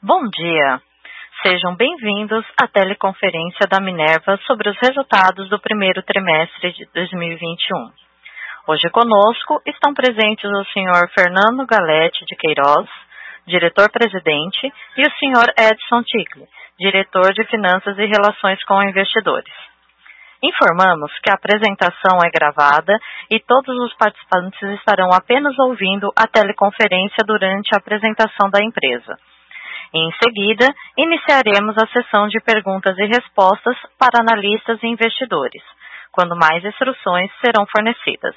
Bom dia. Sejam bem-vindos à teleconferência da Minerva sobre os resultados do primeiro trimestre de 2021. Hoje conosco estão presentes o senhor Fernando Galete de Queiroz, diretor-presidente, e o senhor Edson Ticle, diretor de Finanças e Relações com Investidores. Informamos que a apresentação é gravada e todos os participantes estarão apenas ouvindo a teleconferência durante a apresentação da empresa. Em seguida, iniciaremos a sessão de perguntas e respostas para analistas e investidores, quando mais instruções serão fornecidas.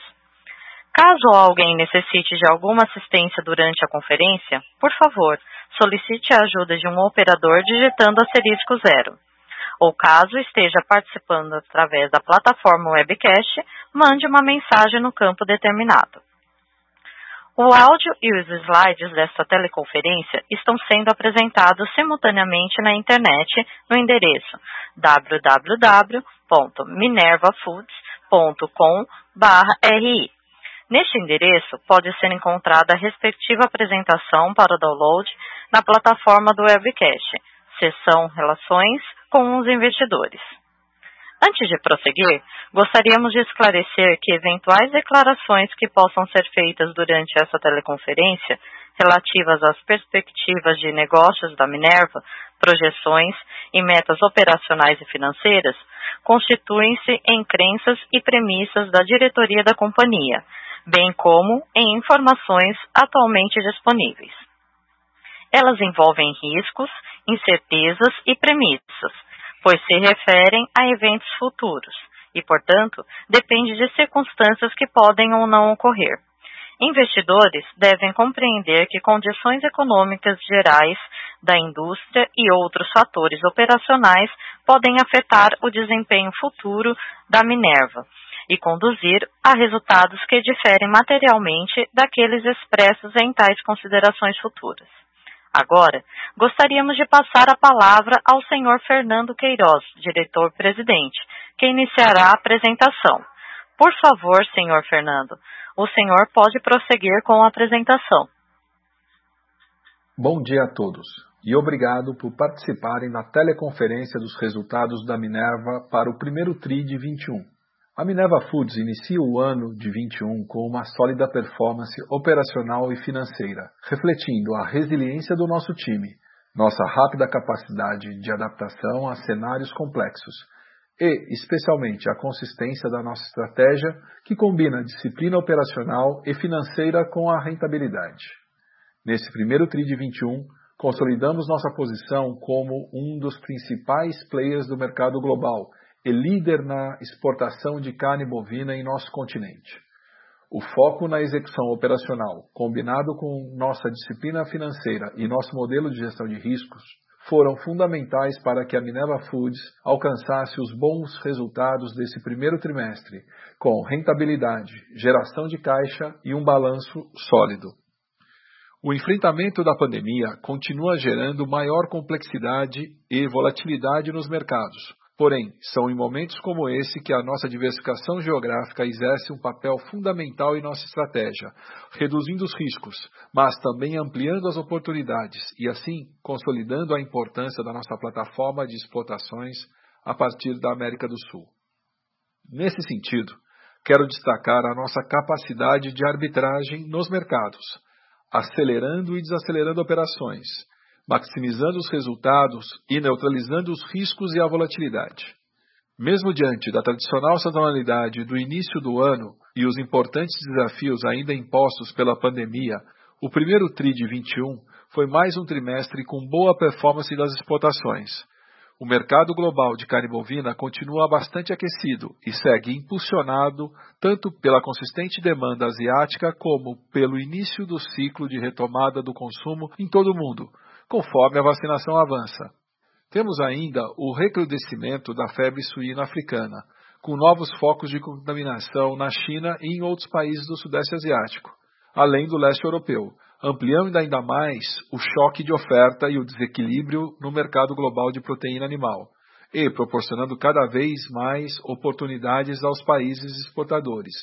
Caso alguém necessite de alguma assistência durante a conferência, por favor, solicite a ajuda de um operador digitando asterisco zero. Ou caso esteja participando através da plataforma webcast, mande uma mensagem no campo determinado. O áudio e os slides desta teleconferência estão sendo apresentados simultaneamente na internet no endereço www.minervafoods.com.ri. Neste endereço pode ser encontrada a respectiva apresentação para download na plataforma do webcast, seção Relações com os Investidores. Antes de prosseguir, gostaríamos de esclarecer que eventuais declarações que possam ser feitas durante essa teleconferência relativas às perspectivas de negócios da Minerva, projeções e metas operacionais e financeiras constituem-se em crenças e premissas da diretoria da companhia, bem como em informações atualmente disponíveis. Elas envolvem riscos, incertezas e premissas pois se referem a eventos futuros e, portanto, depende de circunstâncias que podem ou não ocorrer. Investidores devem compreender que condições econômicas gerais da indústria e outros fatores operacionais podem afetar o desempenho futuro da Minerva e conduzir a resultados que diferem materialmente daqueles expressos em tais considerações futuras. Agora, gostaríamos de passar a palavra ao senhor Fernando Queiroz, diretor-presidente, que iniciará a apresentação. Por favor, senhor Fernando, o senhor pode prosseguir com a apresentação. Bom dia a todos e obrigado por participarem da teleconferência dos resultados da Minerva para o primeiro TRI de 21. A Minerva Foods inicia o ano de 21 com uma sólida performance operacional e financeira, refletindo a resiliência do nosso time, nossa rápida capacidade de adaptação a cenários complexos e, especialmente, a consistência da nossa estratégia que combina disciplina operacional e financeira com a rentabilidade. Nesse primeiro TRI de 21, consolidamos nossa posição como um dos principais players do mercado global e líder na exportação de carne bovina em nosso continente. O foco na execução operacional, combinado com nossa disciplina financeira e nosso modelo de gestão de riscos, foram fundamentais para que a Minerva Foods alcançasse os bons resultados desse primeiro trimestre, com rentabilidade, geração de caixa e um balanço sólido. O enfrentamento da pandemia continua gerando maior complexidade e volatilidade nos mercados, Porém, são em momentos como esse que a nossa diversificação geográfica exerce um papel fundamental em nossa estratégia, reduzindo os riscos, mas também ampliando as oportunidades e, assim, consolidando a importância da nossa plataforma de exportações a partir da América do Sul. Nesse sentido, quero destacar a nossa capacidade de arbitragem nos mercados, acelerando e desacelerando operações maximizando os resultados e neutralizando os riscos e a volatilidade. Mesmo diante da tradicional sazonalidade do início do ano e os importantes desafios ainda impostos pela pandemia, o primeiro TRI de 21 foi mais um trimestre com boa performance das exportações. O mercado global de carne bovina continua bastante aquecido e segue impulsionado tanto pela consistente demanda asiática como pelo início do ciclo de retomada do consumo em todo o mundo, conforme a vacinação avança. Temos ainda o recrudescimento da febre suína africana, com novos focos de contaminação na China e em outros países do Sudeste Asiático, além do leste europeu, ampliando ainda mais o choque de oferta e o desequilíbrio no mercado global de proteína animal, e proporcionando cada vez mais oportunidades aos países exportadores.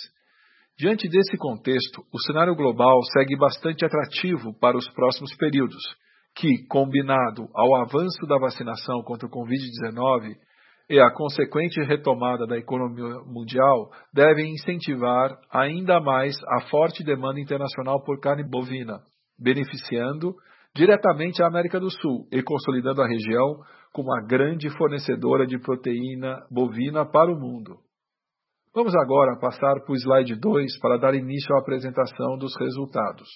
Diante desse contexto, o cenário global segue bastante atrativo para os próximos períodos, que, combinado ao avanço da vacinação contra o Covid-19 e a consequente retomada da economia mundial, devem incentivar ainda mais a forte demanda internacional por carne bovina, beneficiando diretamente a América do Sul e consolidando a região como a grande fornecedora de proteína bovina para o mundo. Vamos agora passar para o slide 2 para dar início à apresentação dos resultados.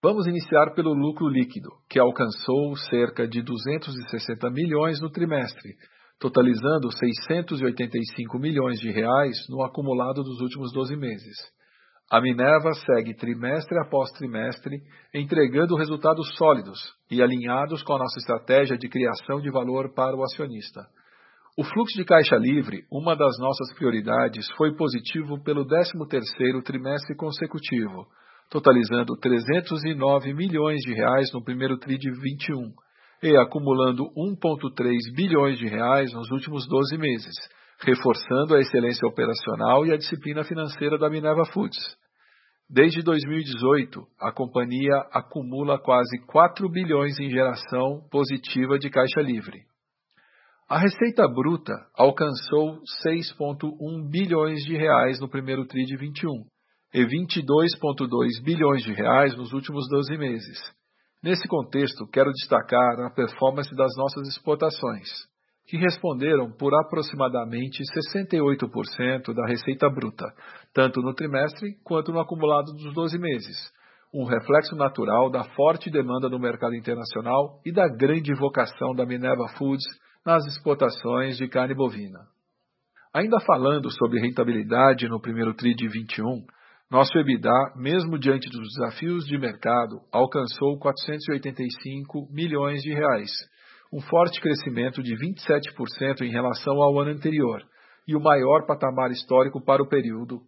Vamos iniciar pelo lucro líquido, que alcançou cerca de 260 milhões no trimestre, totalizando 685 milhões de reais no acumulado dos últimos 12 meses. A Minerva segue trimestre após trimestre entregando resultados sólidos e alinhados com a nossa estratégia de criação de valor para o acionista. O fluxo de caixa livre, uma das nossas prioridades, foi positivo pelo 13º trimestre consecutivo, totalizando 309 milhões de reais no primeiro TRI de 21 e acumulando 1,3 bilhões de reais nos últimos 12 meses, reforçando a excelência operacional e a disciplina financeira da Minerva Foods. Desde 2018, a companhia acumula quase 4 bilhões em geração positiva de caixa livre. A receita bruta alcançou 6,1 bilhões de reais no primeiro TRI de 21 e 22,2 bilhões de reais nos últimos 12 meses. Nesse contexto, quero destacar a performance das nossas exportações, que responderam por aproximadamente 68% da receita bruta, tanto no trimestre quanto no acumulado dos 12 meses, um reflexo natural da forte demanda no mercado internacional e da grande vocação da Minerva Foods nas exportações de carne bovina. Ainda falando sobre rentabilidade no primeiro TRI de 21, nosso EBITDA, mesmo diante dos desafios de mercado, alcançou 485 milhões de reais, um forte crescimento de 27% em relação ao ano anterior e o maior patamar histórico para o período.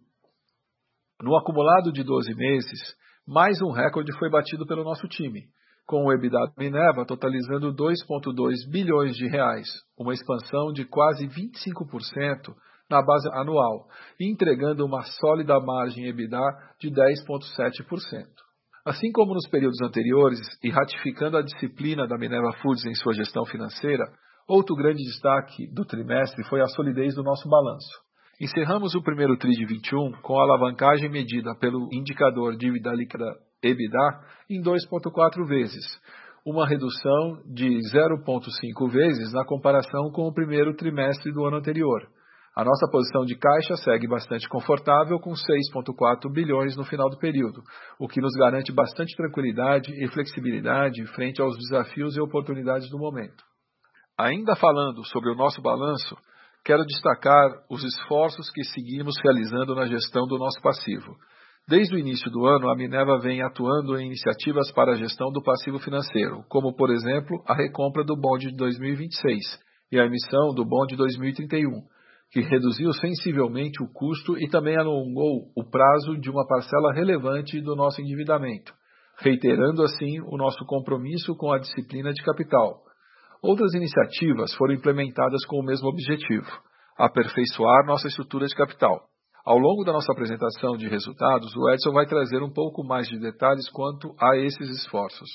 No acumulado de 12 meses, mais um recorde foi batido pelo nosso time, com o EBITDA Minerva totalizando 2,2 bilhões de reais, uma expansão de quase 25% na base anual, entregando uma sólida margem EBITDA de 10,7%. Assim como nos períodos anteriores e ratificando a disciplina da Minerva Foods em sua gestão financeira, outro grande destaque do trimestre foi a solidez do nosso balanço. Encerramos o primeiro TRI de 21 com a alavancagem medida pelo indicador dívida líquida EBITDA em 2,4 vezes, uma redução de 0,5 vezes na comparação com o primeiro trimestre do ano anterior. A nossa posição de caixa segue bastante confortável, com 6,4 bilhões no final do período, o que nos garante bastante tranquilidade e flexibilidade frente aos desafios e oportunidades do momento. Ainda falando sobre o nosso balanço, quero destacar os esforços que seguimos realizando na gestão do nosso passivo. Desde o início do ano, a Minerva vem atuando em iniciativas para a gestão do passivo financeiro, como, por exemplo, a recompra do bonde de 2026 e a emissão do bonde de 2031 que reduziu sensivelmente o custo e também alongou o prazo de uma parcela relevante do nosso endividamento, reiterando assim o nosso compromisso com a disciplina de capital. Outras iniciativas foram implementadas com o mesmo objetivo, aperfeiçoar nossa estrutura de capital. Ao longo da nossa apresentação de resultados, o Edson vai trazer um pouco mais de detalhes quanto a esses esforços.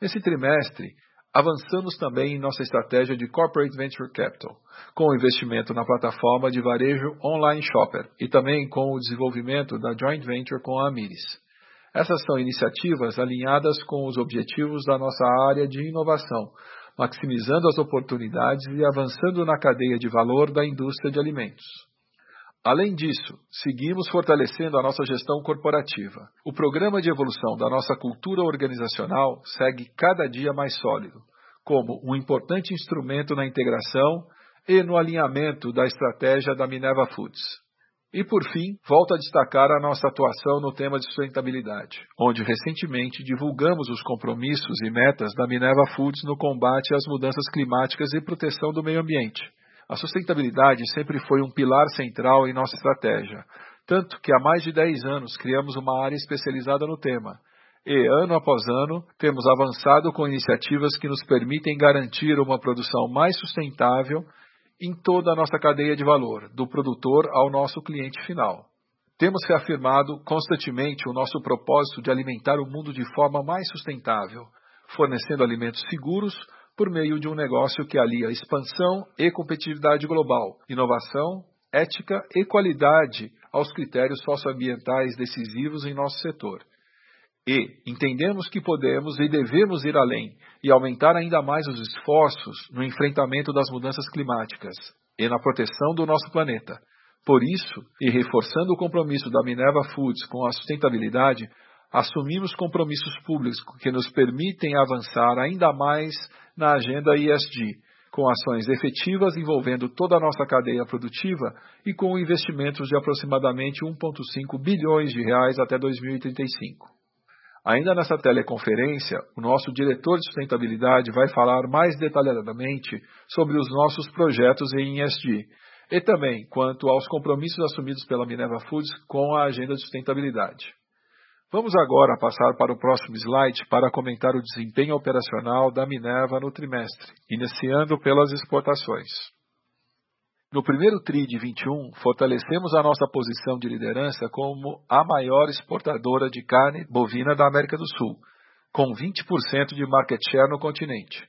Nesse trimestre, Avançamos também em nossa estratégia de Corporate Venture Capital, com o investimento na plataforma de varejo Online Shopper e também com o desenvolvimento da Joint Venture com a Amiris. Essas são iniciativas alinhadas com os objetivos da nossa área de inovação, maximizando as oportunidades e avançando na cadeia de valor da indústria de alimentos. Além disso, seguimos fortalecendo a nossa gestão corporativa. O programa de evolução da nossa cultura organizacional segue cada dia mais sólido, como um importante instrumento na integração e no alinhamento da estratégia da Minerva Foods. E por fim, volto a destacar a nossa atuação no tema de sustentabilidade, onde recentemente divulgamos os compromissos e metas da Minerva Foods no combate às mudanças climáticas e proteção do meio ambiente. A sustentabilidade sempre foi um pilar central em nossa estratégia, tanto que há mais de 10 anos criamos uma área especializada no tema. E, ano após ano, temos avançado com iniciativas que nos permitem garantir uma produção mais sustentável em toda a nossa cadeia de valor, do produtor ao nosso cliente final. Temos reafirmado constantemente o nosso propósito de alimentar o mundo de forma mais sustentável, fornecendo alimentos seguros por meio de um negócio que alia expansão e competitividade global, inovação, ética e qualidade aos critérios socioambientais decisivos em nosso setor. E entendemos que podemos e devemos ir além e aumentar ainda mais os esforços no enfrentamento das mudanças climáticas e na proteção do nosso planeta. Por isso, e reforçando o compromisso da Minerva Foods com a sustentabilidade, assumimos compromissos públicos que nos permitem avançar ainda mais na agenda ESG, com ações efetivas envolvendo toda a nossa cadeia produtiva e com investimentos de aproximadamente 1,5 bilhões de reais até 2035. Ainda nessa teleconferência, o nosso diretor de sustentabilidade vai falar mais detalhadamente sobre os nossos projetos em ESG e também quanto aos compromissos assumidos pela Minerva Foods com a agenda de sustentabilidade. Vamos agora passar para o próximo slide para comentar o desempenho operacional da Minerva no trimestre, iniciando pelas exportações. No primeiro TRI de 21, fortalecemos a nossa posição de liderança como a maior exportadora de carne bovina da América do Sul, com 20% de market share no continente.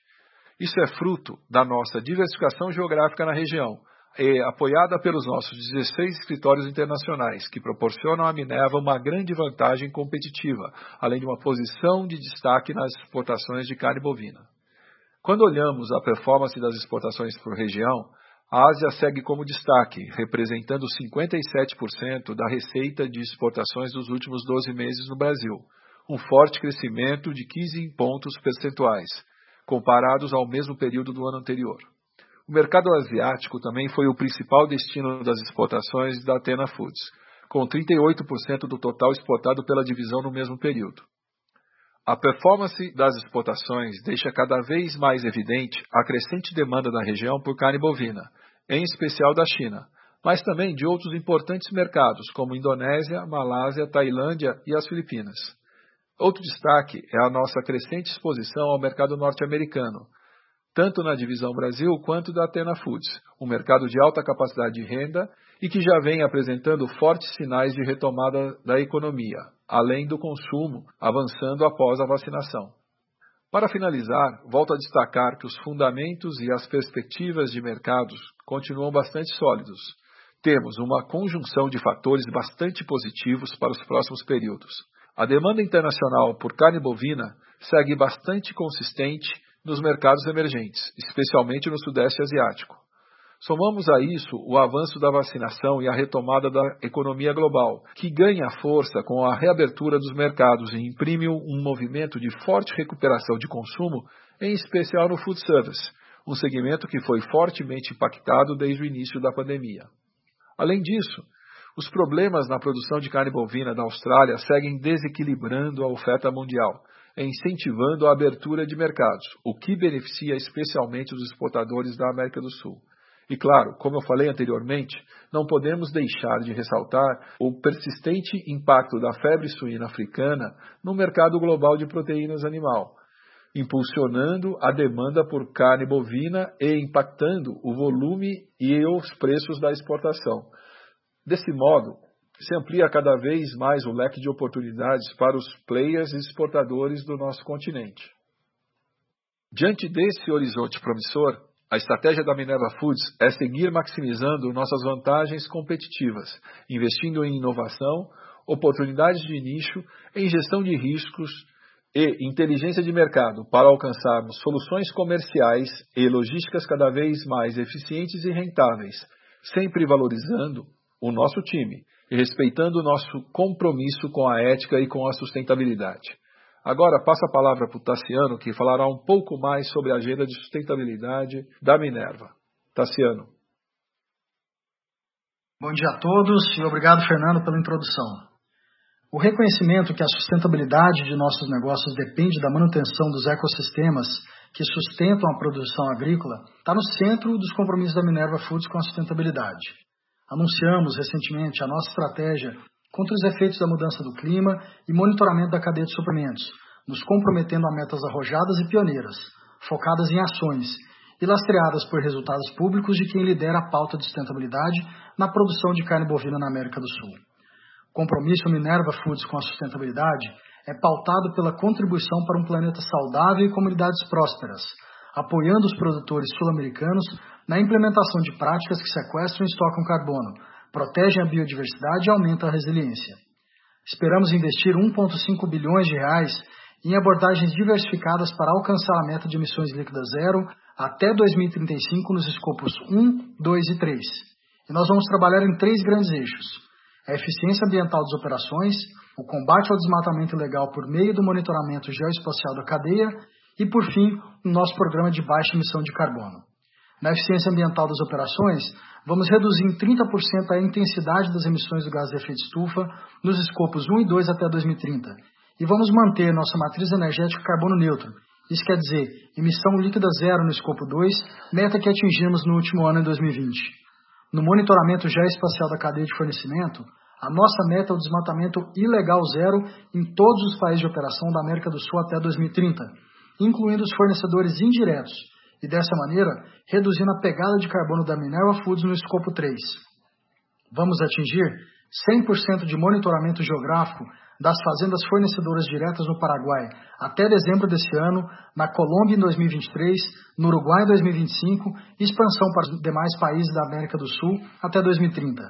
Isso é fruto da nossa diversificação geográfica na região, é apoiada pelos nossos 16 escritórios internacionais, que proporcionam à Minerva uma grande vantagem competitiva, além de uma posição de destaque nas exportações de carne bovina. Quando olhamos a performance das exportações por região, a Ásia segue como destaque, representando 57% da receita de exportações dos últimos 12 meses no Brasil, um forte crescimento de 15 pontos percentuais, comparados ao mesmo período do ano anterior. O mercado asiático também foi o principal destino das exportações da Atena Foods, com 38% do total exportado pela divisão no mesmo período. A performance das exportações deixa cada vez mais evidente a crescente demanda da região por carne bovina, em especial da China, mas também de outros importantes mercados como Indonésia, Malásia, Tailândia e as Filipinas. Outro destaque é a nossa crescente exposição ao mercado norte-americano, tanto na divisão Brasil quanto da Atena Foods, um mercado de alta capacidade de renda e que já vem apresentando fortes sinais de retomada da economia, além do consumo avançando após a vacinação. Para finalizar, volto a destacar que os fundamentos e as perspectivas de mercados continuam bastante sólidos. Temos uma conjunção de fatores bastante positivos para os próximos períodos. A demanda internacional por carne bovina segue bastante consistente nos mercados emergentes, especialmente no Sudeste Asiático. Somamos a isso o avanço da vacinação e a retomada da economia global, que ganha força com a reabertura dos mercados e imprime um movimento de forte recuperação de consumo, em especial no food service, um segmento que foi fortemente impactado desde o início da pandemia. Além disso, os problemas na produção de carne bovina da Austrália seguem desequilibrando a oferta mundial, incentivando a abertura de mercados, o que beneficia especialmente os exportadores da América do Sul. E claro, como eu falei anteriormente, não podemos deixar de ressaltar o persistente impacto da febre suína africana no mercado global de proteínas animal, impulsionando a demanda por carne bovina e impactando o volume e os preços da exportação. Desse modo, se amplia cada vez mais o leque de oportunidades para os players e exportadores do nosso continente. Diante desse horizonte promissor, a estratégia da Minerva Foods é seguir maximizando nossas vantagens competitivas, investindo em inovação, oportunidades de nicho, em gestão de riscos e inteligência de mercado para alcançarmos soluções comerciais e logísticas cada vez mais eficientes e rentáveis, sempre valorizando o nosso time e respeitando o nosso compromisso com a ética e com a sustentabilidade. Agora passo a palavra para o Tassiano, que falará um pouco mais sobre a agenda de sustentabilidade da Minerva. Tassiano. Bom dia a todos e obrigado, Fernando, pela introdução. O reconhecimento que a sustentabilidade de nossos negócios depende da manutenção dos ecossistemas que sustentam a produção agrícola está no centro dos compromissos da Minerva Foods com a sustentabilidade. Anunciamos recentemente a nossa estratégia contra os efeitos da mudança do clima e monitoramento da cadeia de suprimentos, nos comprometendo a metas arrojadas e pioneiras, focadas em ações e lastreadas por resultados públicos de quem lidera a pauta de sustentabilidade na produção de carne bovina na América do Sul. O compromisso Minerva Foods com a sustentabilidade é pautado pela contribuição para um planeta saudável e comunidades prósperas, apoiando os produtores sul-americanos na implementação de práticas que sequestram e estocam carbono, protegem a biodiversidade e aumentam a resiliência. Esperamos investir 1,5 bilhões de reais em abordagens diversificadas para alcançar a meta de emissões líquidas zero até 2035 nos escopos 1, 2 e 3. E nós vamos trabalhar em três grandes eixos: a eficiência ambiental das operações, o combate ao desmatamento ilegal por meio do monitoramento geoespacial da cadeia e, por fim, o nosso programa de baixa emissão de carbono. Na eficiência ambiental das operações, vamos reduzir em 30% a intensidade das emissões do gás de efeito estufa nos escopos 1 e 2 até 2030. E vamos manter nossa matriz energética carbono neutro. Isso quer dizer, emissão líquida zero no escopo 2, meta que atingimos no último ano em 2020. No monitoramento geoespacial da cadeia de fornecimento, a nossa meta é o desmatamento ilegal zero em todos os países de operação da América do Sul até 2030, incluindo os fornecedores indiretos, e dessa maneira reduzindo a pegada de carbono da Minerva Foods no escopo 3. Vamos atingir 100% de monitoramento geográfico das fazendas fornecedoras diretas no Paraguai até dezembro desse ano, na Colômbia em 2023, no Uruguai em 2025 e expansão para os demais países da América do Sul até 2030.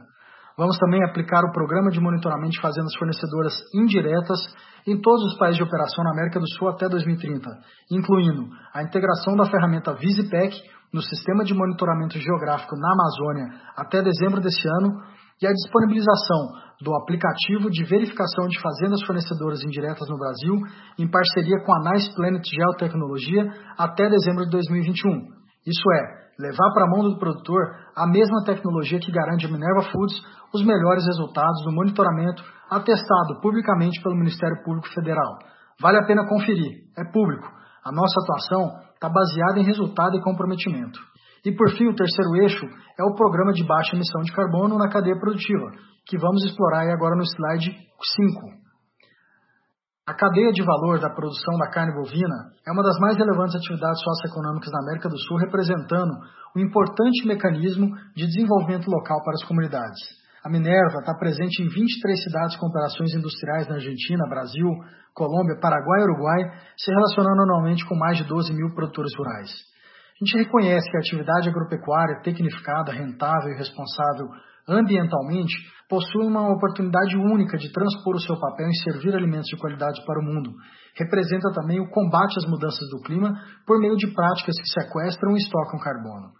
Vamos também aplicar o programa de monitoramento de fazendas fornecedoras indiretas em todos os países de operação na América do Sul até 2030, incluindo a integração da ferramenta VisiPec no sistema de monitoramento geográfico na Amazônia até dezembro desse ano e a disponibilização do aplicativo de verificação de fazendas fornecedoras indiretas no Brasil em parceria com a Nice Planet Geotecnologia até dezembro de 2021. Isso é, levar para a mão do produtor a mesma tecnologia que garante a Minerva Foods os melhores resultados no monitoramento atestado publicamente pelo Ministério Público Federal. Vale a pena conferir, é público. A nossa atuação está baseada em resultado e comprometimento. E por fim, o terceiro eixo é o programa de baixa emissão de carbono na cadeia produtiva, que vamos explorar agora no slide 5. A cadeia de valor da produção da carne bovina é uma das mais relevantes atividades socioeconômicas na América do Sul, representando um importante mecanismo de desenvolvimento local para as comunidades. A Minerva está presente em 23 cidades com operações industriais na Argentina, Brasil, Colômbia, Paraguai e Uruguai, se relacionando anualmente com mais de 12 mil produtores rurais. A gente reconhece que a atividade agropecuária tecnificada, rentável e responsável ambientalmente possui uma oportunidade única de transpor o seu papel em servir alimentos de qualidade para o mundo. Representa também o combate às mudanças do clima por meio de práticas que sequestram e estocam carbono.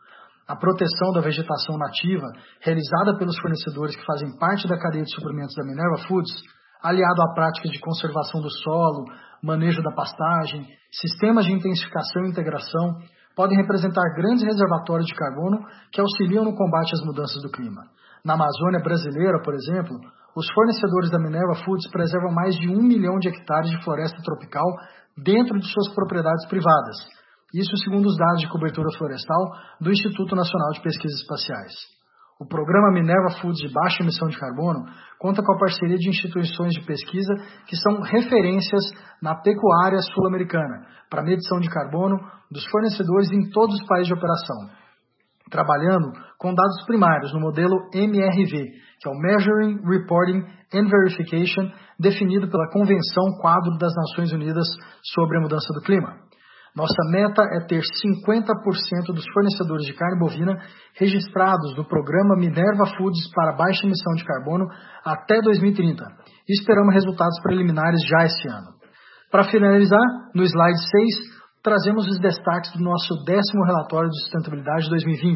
A proteção da vegetação nativa, realizada pelos fornecedores que fazem parte da cadeia de suprimentos da Minerva Foods, aliado a práticas de conservação do solo, manejo da pastagem, sistemas de intensificação e integração, podem representar grandes reservatórios de carbono que auxiliam no combate às mudanças do clima. Na Amazônia brasileira, por exemplo, os fornecedores da Minerva Foods preservam mais de um milhão de hectares de floresta tropical dentro de suas propriedades privadas, isso segundo os dados de cobertura florestal do Instituto Nacional de Pesquisas Espaciais. O programa Minerva Foods de baixa emissão de carbono conta com a parceria de instituições de pesquisa que são referências na pecuária sul-americana para medição de carbono dos fornecedores em todos os países de operação, trabalhando com dados primários no modelo MRV, que é o Measuring, Reporting and Verification, definido pela Convenção Quadro das Nações Unidas sobre a Mudança do Clima. Nossa meta é ter 50% dos fornecedores de carne bovina registrados no programa Minerva Foods para baixa emissão de carbono até 2030 e esperamos resultados preliminares já este ano. Para finalizar, no slide 6, trazemos os destaques do nosso décimo relatório de sustentabilidade 2020,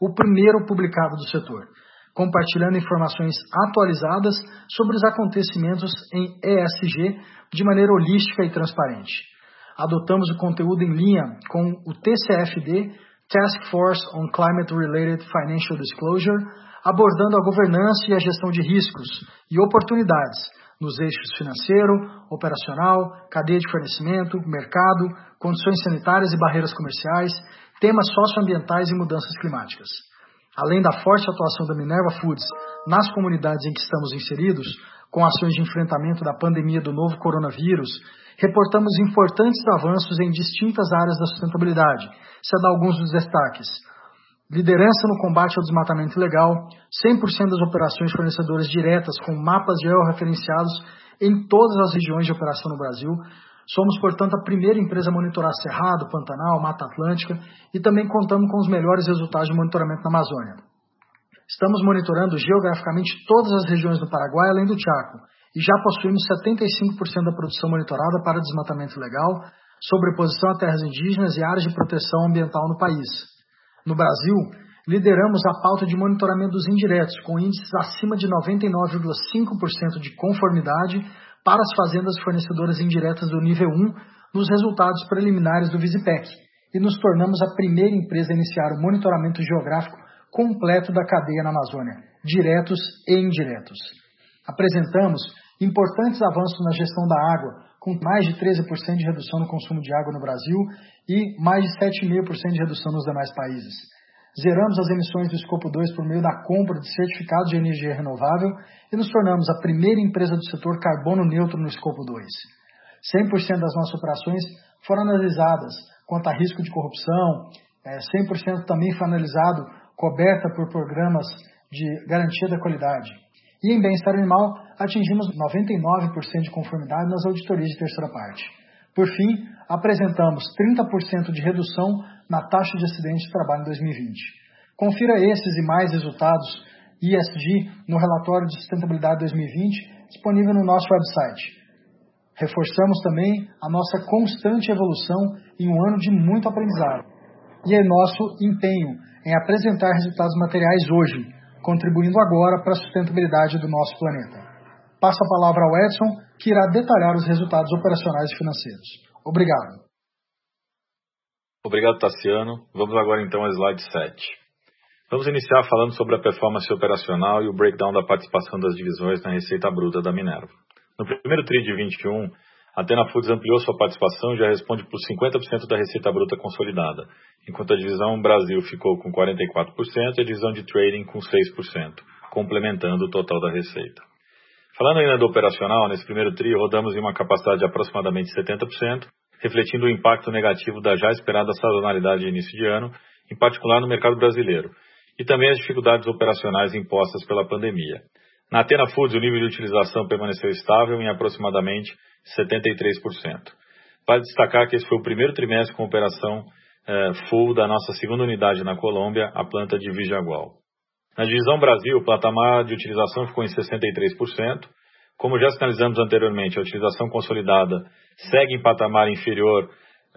o primeiro publicado do setor, compartilhando informações atualizadas sobre os acontecimentos em ESG de maneira holística e transparente. Adotamos o conteúdo em linha com o TCFD, Task Force on Climate Related Financial Disclosure, abordando a governança e a gestão de riscos e oportunidades nos eixos financeiro, operacional, cadeia de fornecimento, mercado, condições sanitárias e barreiras comerciais, temas socioambientais e mudanças climáticas. Além da forte atuação da Minerva Foods nas comunidades em que estamos inseridos, com ações de enfrentamento da pandemia do novo coronavírus reportamos importantes avanços em distintas áreas da sustentabilidade. Se dá alguns dos destaques. Liderança no combate ao desmatamento ilegal, 100% das operações fornecedoras diretas com mapas georreferenciados em todas as regiões de operação no Brasil. Somos, portanto, a primeira empresa a monitorar Cerrado, Pantanal, Mata Atlântica e também contamos com os melhores resultados de monitoramento na Amazônia. Estamos monitorando geograficamente todas as regiões do Paraguai, além do Chaco, e já possuímos 75% da produção monitorada para desmatamento legal, sobreposição a terras indígenas e áreas de proteção ambiental no país. No Brasil, lideramos a pauta de monitoramento dos indiretos, com índices acima de 99,5% de conformidade para as fazendas fornecedoras indiretas do nível 1 nos resultados preliminares do Visipec, e nos tornamos a primeira empresa a iniciar o monitoramento geográfico completo da cadeia na Amazônia, diretos e indiretos. Apresentamos importantes avanços na gestão da água, com mais de 13% de redução no consumo de água no Brasil e mais de 7,5% de redução nos demais países. Zeramos as emissões do escopo 2 por meio da compra de certificados de energia renovável e nos tornamos a primeira empresa do setor carbono neutro no escopo 2. 100% das nossas operações foram analisadas quanto a risco de corrupção, 100% é, também foi analisado coberta por programas de garantia da qualidade. E em bem-estar animal, atingimos 99% de conformidade nas auditorias de terceira parte. Por fim, apresentamos 30% de redução na taxa de acidentes de trabalho em 2020. Confira esses e mais resultados ISG no relatório de sustentabilidade 2020, disponível no nosso website. Reforçamos também a nossa constante evolução em um ano de muito aprendizado. E é nosso empenho em apresentar resultados materiais hoje, contribuindo agora para a sustentabilidade do nosso planeta. Passo a palavra ao Edson, que irá detalhar os resultados operacionais e financeiros. Obrigado. Obrigado, Tassiano. Vamos agora então ao slide 7. Vamos iniciar falando sobre a performance operacional e o breakdown da participação das divisões na receita bruta da Minerva. No primeiro TRI de 21, a Atena Foods ampliou sua participação e já responde por 50% da receita bruta consolidada, enquanto a divisão Brasil ficou com 44% e a divisão de trading com 6%, complementando o total da receita. Falando ainda do operacional, nesse primeiro TRI rodamos em uma capacidade de aproximadamente 70%, refletindo o impacto negativo da já esperada sazonalidade de início de ano, em particular no mercado brasileiro, e também as dificuldades operacionais impostas pela pandemia. Na Atena Foods, o nível de utilização permaneceu estável em aproximadamente 73%. Vale destacar que esse foi o primeiro trimestre com operação eh, full da nossa segunda unidade na Colômbia, a planta de Vijagual. Na divisão Brasil, o patamar de utilização ficou em 63%, como já sinalizamos anteriormente, a utilização consolidada segue em patamar inferior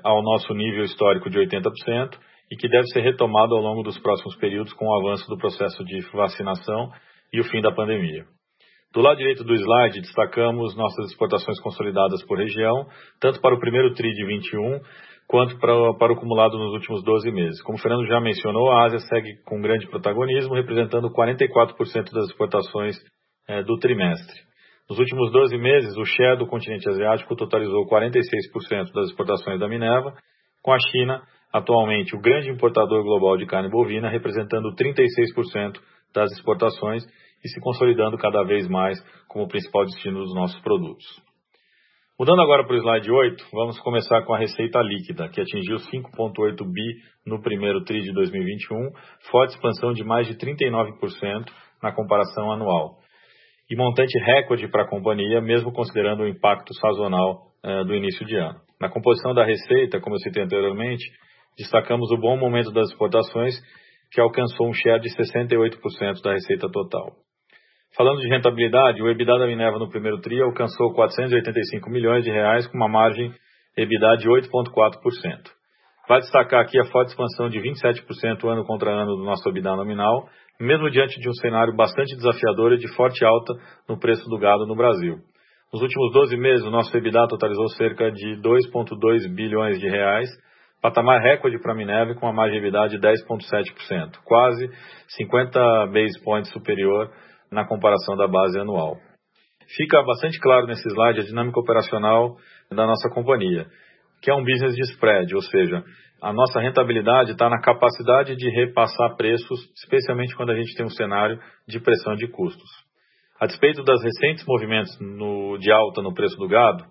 ao nosso nível histórico de 80% e que deve ser retomado ao longo dos próximos períodos com o avanço do processo de vacinação e o fim da pandemia. Do lado direito do slide, destacamos nossas exportações consolidadas por região, tanto para o primeiro TRI de 21 quanto para, para o acumulado nos últimos 12 meses. Como o Fernando já mencionou, a Ásia segue com grande protagonismo, representando 44% das exportações eh, do trimestre. Nos últimos 12 meses, o share do continente asiático totalizou 46% das exportações da Minerva, com a China, atualmente o grande importador global de carne bovina, representando 36% das exportações e se consolidando cada vez mais como principal destino dos nossos produtos. Mudando agora para o slide 8, vamos começar com a receita líquida, que atingiu 5,8 bi no primeiro TRI de 2021, forte expansão de mais de 39% na comparação anual e montante recorde para a companhia, mesmo considerando o impacto sazonal eh, do início de ano. Na composição da receita, como eu citei anteriormente, destacamos o bom momento das exportações, que alcançou um share de 68% da receita total. Falando de rentabilidade, o EBITDA da Minerva no primeiro TRI alcançou 485 milhões de reais, com uma margem EBITDA de 8,4%. Vale destacar aqui a forte expansão de 27% ano contra ano do nosso EBITDA nominal, mesmo diante de um cenário bastante desafiador e de forte alta no preço do gado no Brasil. Nos últimos 12 meses, o nosso EBITDA totalizou cerca de 2,2 bilhões de reais, patamar recorde para a Minerva com uma margem EBITDA de 10,7%, quase 50 base points superior na comparação da base anual. Fica bastante claro nesse slide a dinâmica operacional da nossa companhia, que é um business de spread, ou seja, a nossa rentabilidade está na capacidade de repassar preços, especialmente quando a gente tem um cenário de pressão de custos. A despeito das recentes movimentos no, de alta no preço do gado,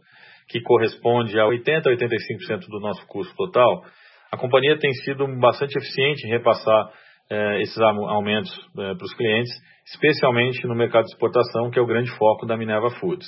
que corresponde a 80 a 85% do nosso custo total, a companhia tem sido bastante eficiente em repassar esses aumentos eh, para os clientes, especialmente no mercado de exportação, que é o grande foco da Minerva Foods.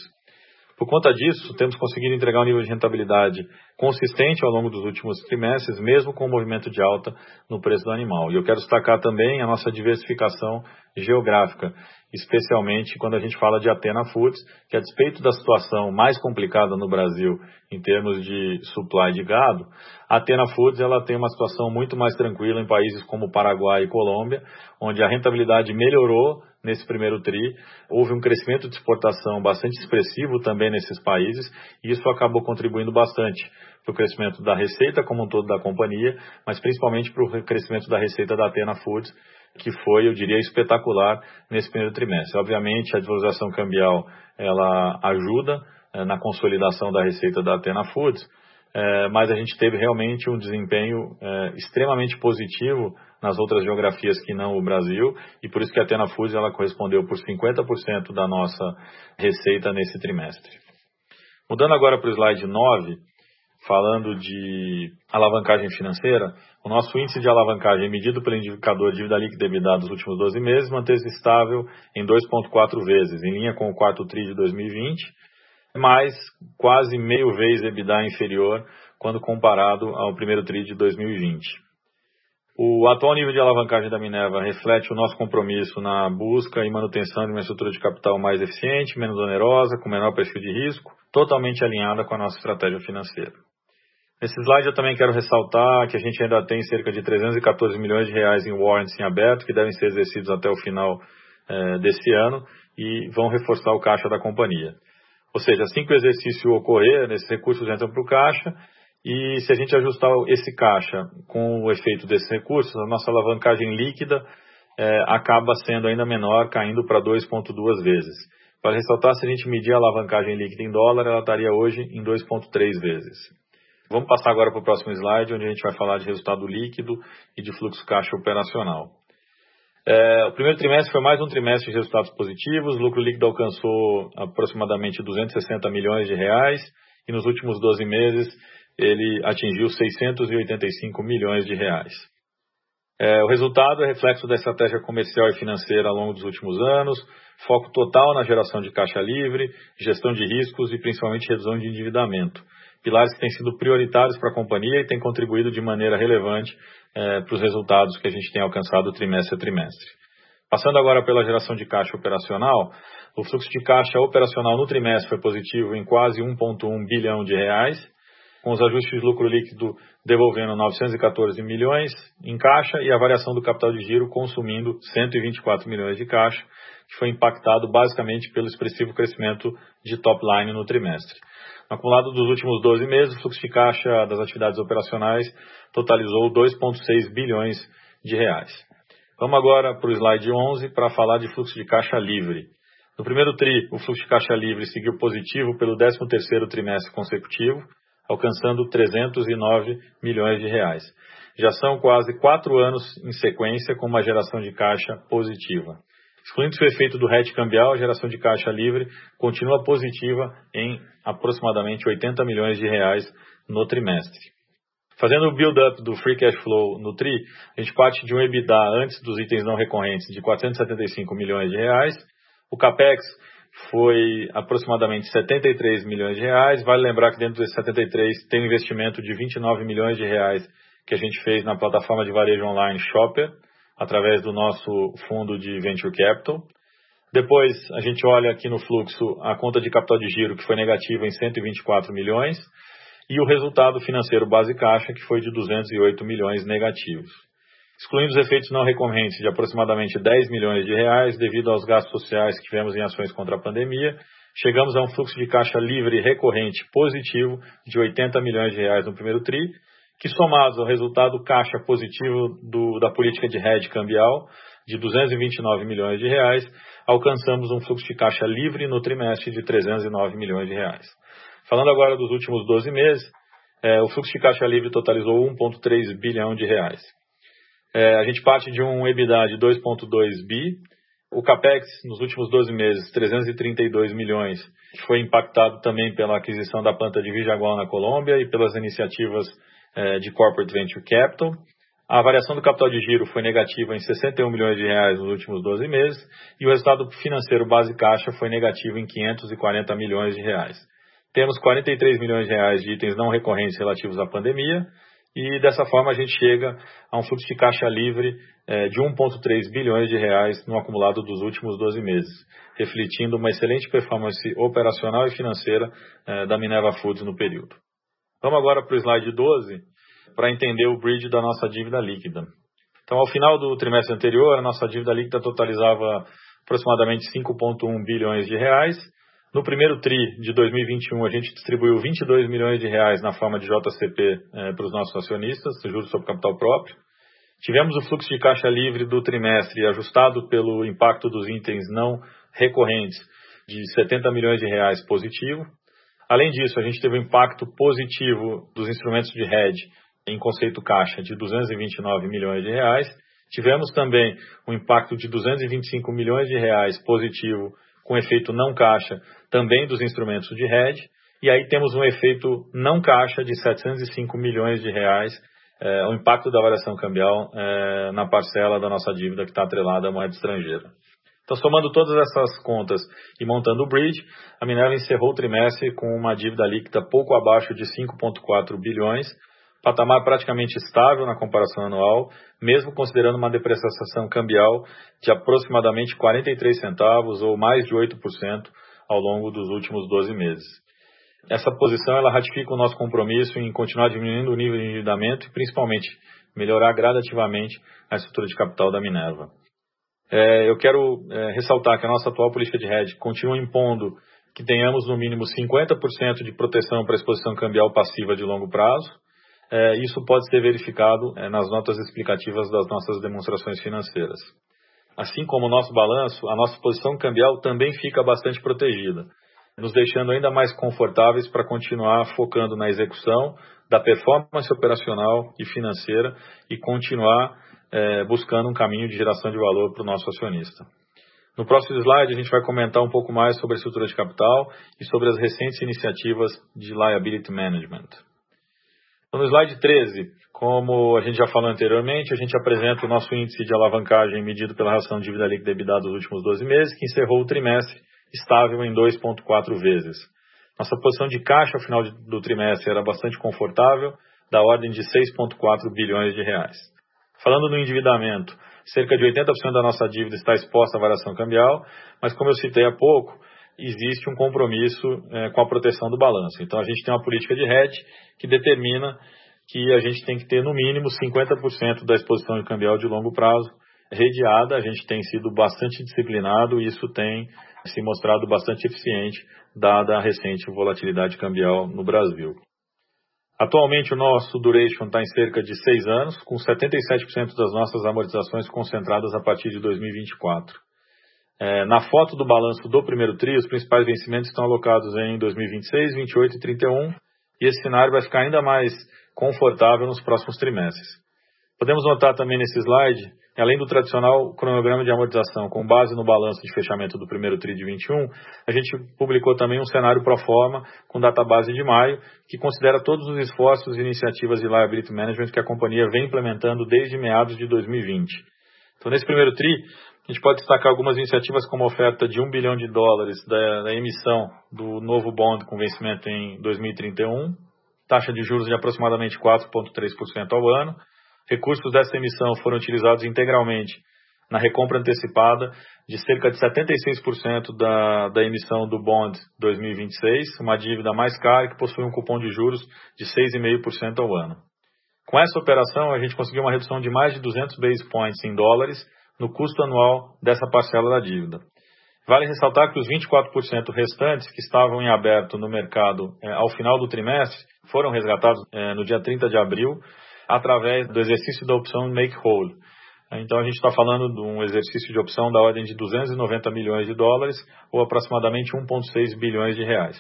Por conta disso, temos conseguido entregar um nível de rentabilidade consistente ao longo dos últimos trimestres, mesmo com o movimento de alta no preço do animal. E eu quero destacar também a nossa diversificação geográfica, especialmente quando a gente fala de Atena Foods, que a despeito da situação mais complicada no Brasil em termos de supply de gado, a Atena Foods ela tem uma situação muito mais tranquila em países como Paraguai e Colômbia, onde a rentabilidade melhorou nesse primeiro TRI. Houve um crescimento de exportação bastante expressivo também nesses países e isso acabou contribuindo bastante para o crescimento da receita como um todo da companhia, mas principalmente para o crescimento da receita da Atena Foods, que foi, eu diria, espetacular nesse primeiro trimestre. Obviamente, a desvalorização cambial ela ajuda é, na consolidação da receita da Atena Foods, é, mas a gente teve realmente um desempenho é, extremamente positivo nas outras geografias que não o Brasil, e por isso que a Atena Foods ela correspondeu por 50% da nossa receita nesse trimestre. Mudando agora para o slide 9, falando de alavancagem financeira, o nosso índice de alavancagem medido pelo indicador dívida líquida EBITDA dos últimos 12 meses manteve-se estável em 2,4 vezes, em linha com o quarto TRI de 2020, mas quase meio vez EBITDA inferior quando comparado ao primeiro TRI de 2020. O atual nível de alavancagem da Minerva reflete o nosso compromisso na busca e manutenção de uma estrutura de capital mais eficiente, menos onerosa, com menor perfil de risco, totalmente alinhada com a nossa estratégia financeira. Nesse slide eu também quero ressaltar que a gente ainda tem cerca de 314 milhões de reais em warrants em aberto, que devem ser exercidos até o final eh, desse ano e vão reforçar o caixa da companhia. Ou seja, assim que o exercício ocorrer, esses recursos entram para o caixa e se a gente ajustar esse caixa com o efeito desses recursos, a nossa alavancagem líquida é, acaba sendo ainda menor, caindo para 2,2 vezes. Para ressaltar, se a gente medir a alavancagem líquida em dólar, ela estaria hoje em 2,3 vezes. Vamos passar agora para o próximo slide, onde a gente vai falar de resultado líquido e de fluxo caixa operacional. É, o primeiro trimestre foi mais um trimestre de resultados positivos. O lucro líquido alcançou aproximadamente 260 milhões de reais e nos últimos 12 meses ele atingiu 685 milhões de reais. É, o resultado é reflexo da estratégia comercial e financeira ao longo dos últimos anos, foco total na geração de caixa livre, gestão de riscos e principalmente redução de endividamento. Pilares que têm sido prioritários para a companhia e têm contribuído de maneira relevante é, para os resultados que a gente tem alcançado trimestre a trimestre. Passando agora pela geração de caixa operacional, o fluxo de caixa operacional no trimestre foi positivo em quase 1,1 bilhão de reais, com os ajustes de lucro líquido devolvendo 914 milhões em caixa e a variação do capital de giro consumindo 124 milhões de caixa, que foi impactado basicamente pelo expressivo crescimento de top line no trimestre. No acumulado dos últimos 12 meses, o fluxo de caixa das atividades operacionais totalizou 2,6 bilhões de reais. Vamos agora para o slide 11 para falar de fluxo de caixa livre. No primeiro TRI, o fluxo de caixa livre seguiu positivo pelo 13º trimestre consecutivo, alcançando 309 milhões de reais. Já são quase quatro anos em sequência com uma geração de caixa positiva. Excluindo o efeito do hedge cambial, a geração de caixa livre continua positiva em aproximadamente 80 milhões de reais no trimestre. Fazendo o build-up do free cash flow no TRI, a gente parte de um EBITDA antes dos itens não recorrentes de 475 milhões de reais. O CAPEX foi aproximadamente 73 milhões de reais. Vale lembrar que dentro desses 73 tem um investimento de 29 milhões de reais que a gente fez na plataforma de varejo online Shopper, através do nosso fundo de Venture Capital. Depois, a gente olha aqui no fluxo a conta de capital de giro, que foi negativa em 124 milhões, e o resultado financeiro base caixa, que foi de 208 milhões negativos. Excluindo os efeitos não recorrentes de aproximadamente 10 milhões de reais devido aos gastos sociais que tivemos em ações contra a pandemia, chegamos a um fluxo de caixa livre recorrente positivo de 80 milhões de reais no primeiro TRI, que somados ao resultado caixa positivo do, da política de hedge cambial de 229 milhões de reais, alcançamos um fluxo de caixa livre no trimestre de 309 milhões de reais. Falando agora dos últimos 12 meses, é, o fluxo de caixa livre totalizou 1,3 bilhão de reais. É, a gente parte de um EBITDA de 2,2 bi. O CAPEX, nos últimos 12 meses, 332 milhões, foi impactado também pela aquisição da planta de Vijagual na Colômbia e pelas iniciativas de Corporate Venture Capital. A variação do capital de giro foi negativa em 61 milhões de reais nos últimos 12 meses e o resultado financeiro base caixa foi negativo em 540 milhões de reais. Temos 43 milhões de reais de itens não recorrentes relativos à pandemia e dessa forma a gente chega a um fluxo de caixa livre eh, de 1,3 bilhões de reais no acumulado dos últimos 12 meses, refletindo uma excelente performance operacional e financeira eh, da Minerva Foods no período. Vamos agora para o slide 12 para entender o bridge da nossa dívida líquida. Então, ao final do trimestre anterior, a nossa dívida líquida totalizava aproximadamente 5,1 bilhões de reais no primeiro TRI de 2021, a gente distribuiu 22 milhões de reais na forma de JCP eh, para os nossos acionistas, juros sobre capital próprio. Tivemos o fluxo de caixa livre do trimestre ajustado pelo impacto dos itens não recorrentes de 70 milhões de reais positivo. Além disso, a gente teve um impacto positivo dos instrumentos de hedge em conceito caixa de 229 milhões de reais. Tivemos também um impacto de 225 milhões de reais positivo com efeito não caixa também dos instrumentos de hedge, e aí temos um efeito não caixa de 705 milhões de reais, é, o impacto da variação cambial é, na parcela da nossa dívida que está atrelada à moeda estrangeira. Então, somando todas essas contas e montando o bridge, a Minerva encerrou o trimestre com uma dívida líquida pouco abaixo de 5,4 bilhões, patamar praticamente estável na comparação anual, mesmo considerando uma depreciação cambial de aproximadamente 43 centavos ou mais de 8% ao longo dos últimos 12 meses. Essa posição ela ratifica o nosso compromisso em continuar diminuindo o nível de endividamento e principalmente melhorar gradativamente a estrutura de capital da Minerva. É, eu quero é, ressaltar que a nossa atual política de hedge continua impondo que tenhamos no mínimo 50% de proteção para exposição cambial passiva de longo prazo, é, isso pode ser verificado é, nas notas explicativas das nossas demonstrações financeiras. Assim como o nosso balanço, a nossa posição cambial também fica bastante protegida, nos deixando ainda mais confortáveis para continuar focando na execução da performance operacional e financeira e continuar é, buscando um caminho de geração de valor para o nosso acionista. No próximo slide, a gente vai comentar um pouco mais sobre a estrutura de capital e sobre as recentes iniciativas de liability management. Então, no slide 13, como a gente já falou anteriormente, a gente apresenta o nosso índice de alavancagem medido pela relação dívida líquida EBITDA dos últimos 12 meses, que encerrou o trimestre estável em 2,4 vezes. Nossa posição de caixa ao final do trimestre era bastante confortável, da ordem de 6,4 bilhões de reais. Falando no endividamento, cerca de 80% da nossa dívida está exposta à variação cambial, mas como eu citei há pouco, existe um compromisso é, com a proteção do balanço. Então a gente tem uma política de hedge que determina que a gente tem que ter no mínimo 50% da exposição cambial de longo prazo redeada. A gente tem sido bastante disciplinado e isso tem se mostrado bastante eficiente dada a recente volatilidade cambial no Brasil. Atualmente o nosso duration está em cerca de seis anos, com 77% das nossas amortizações concentradas a partir de 2024. É, na foto do balanço do primeiro TRI, os principais vencimentos estão alocados em 2026, 28 e 31, e esse cenário vai ficar ainda mais confortável nos próximos trimestres. Podemos notar também nesse slide, além do tradicional cronograma de amortização com base no balanço de fechamento do primeiro TRI de 21, a gente publicou também um cenário pro forma com database de maio, que considera todos os esforços e iniciativas de liability management que a companhia vem implementando desde meados de 2020. Então, nesse primeiro TRI, a gente pode destacar algumas iniciativas como a oferta de 1 bilhão de dólares da, da emissão do novo bond com vencimento em 2031, taxa de juros de aproximadamente 4,3% ao ano. Recursos dessa emissão foram utilizados integralmente na recompra antecipada de cerca de 76% da, da emissão do bond 2026, uma dívida mais cara que possui um cupom de juros de 6,5% ao ano. Com essa operação, a gente conseguiu uma redução de mais de 200 base points em dólares no custo anual dessa parcela da dívida. Vale ressaltar que os 24% restantes que estavam em aberto no mercado eh, ao final do trimestre foram resgatados eh, no dia 30 de abril através do exercício da opção Make Whole. Então a gente está falando de um exercício de opção da ordem de 290 milhões de dólares ou aproximadamente 1,6 bilhões de reais.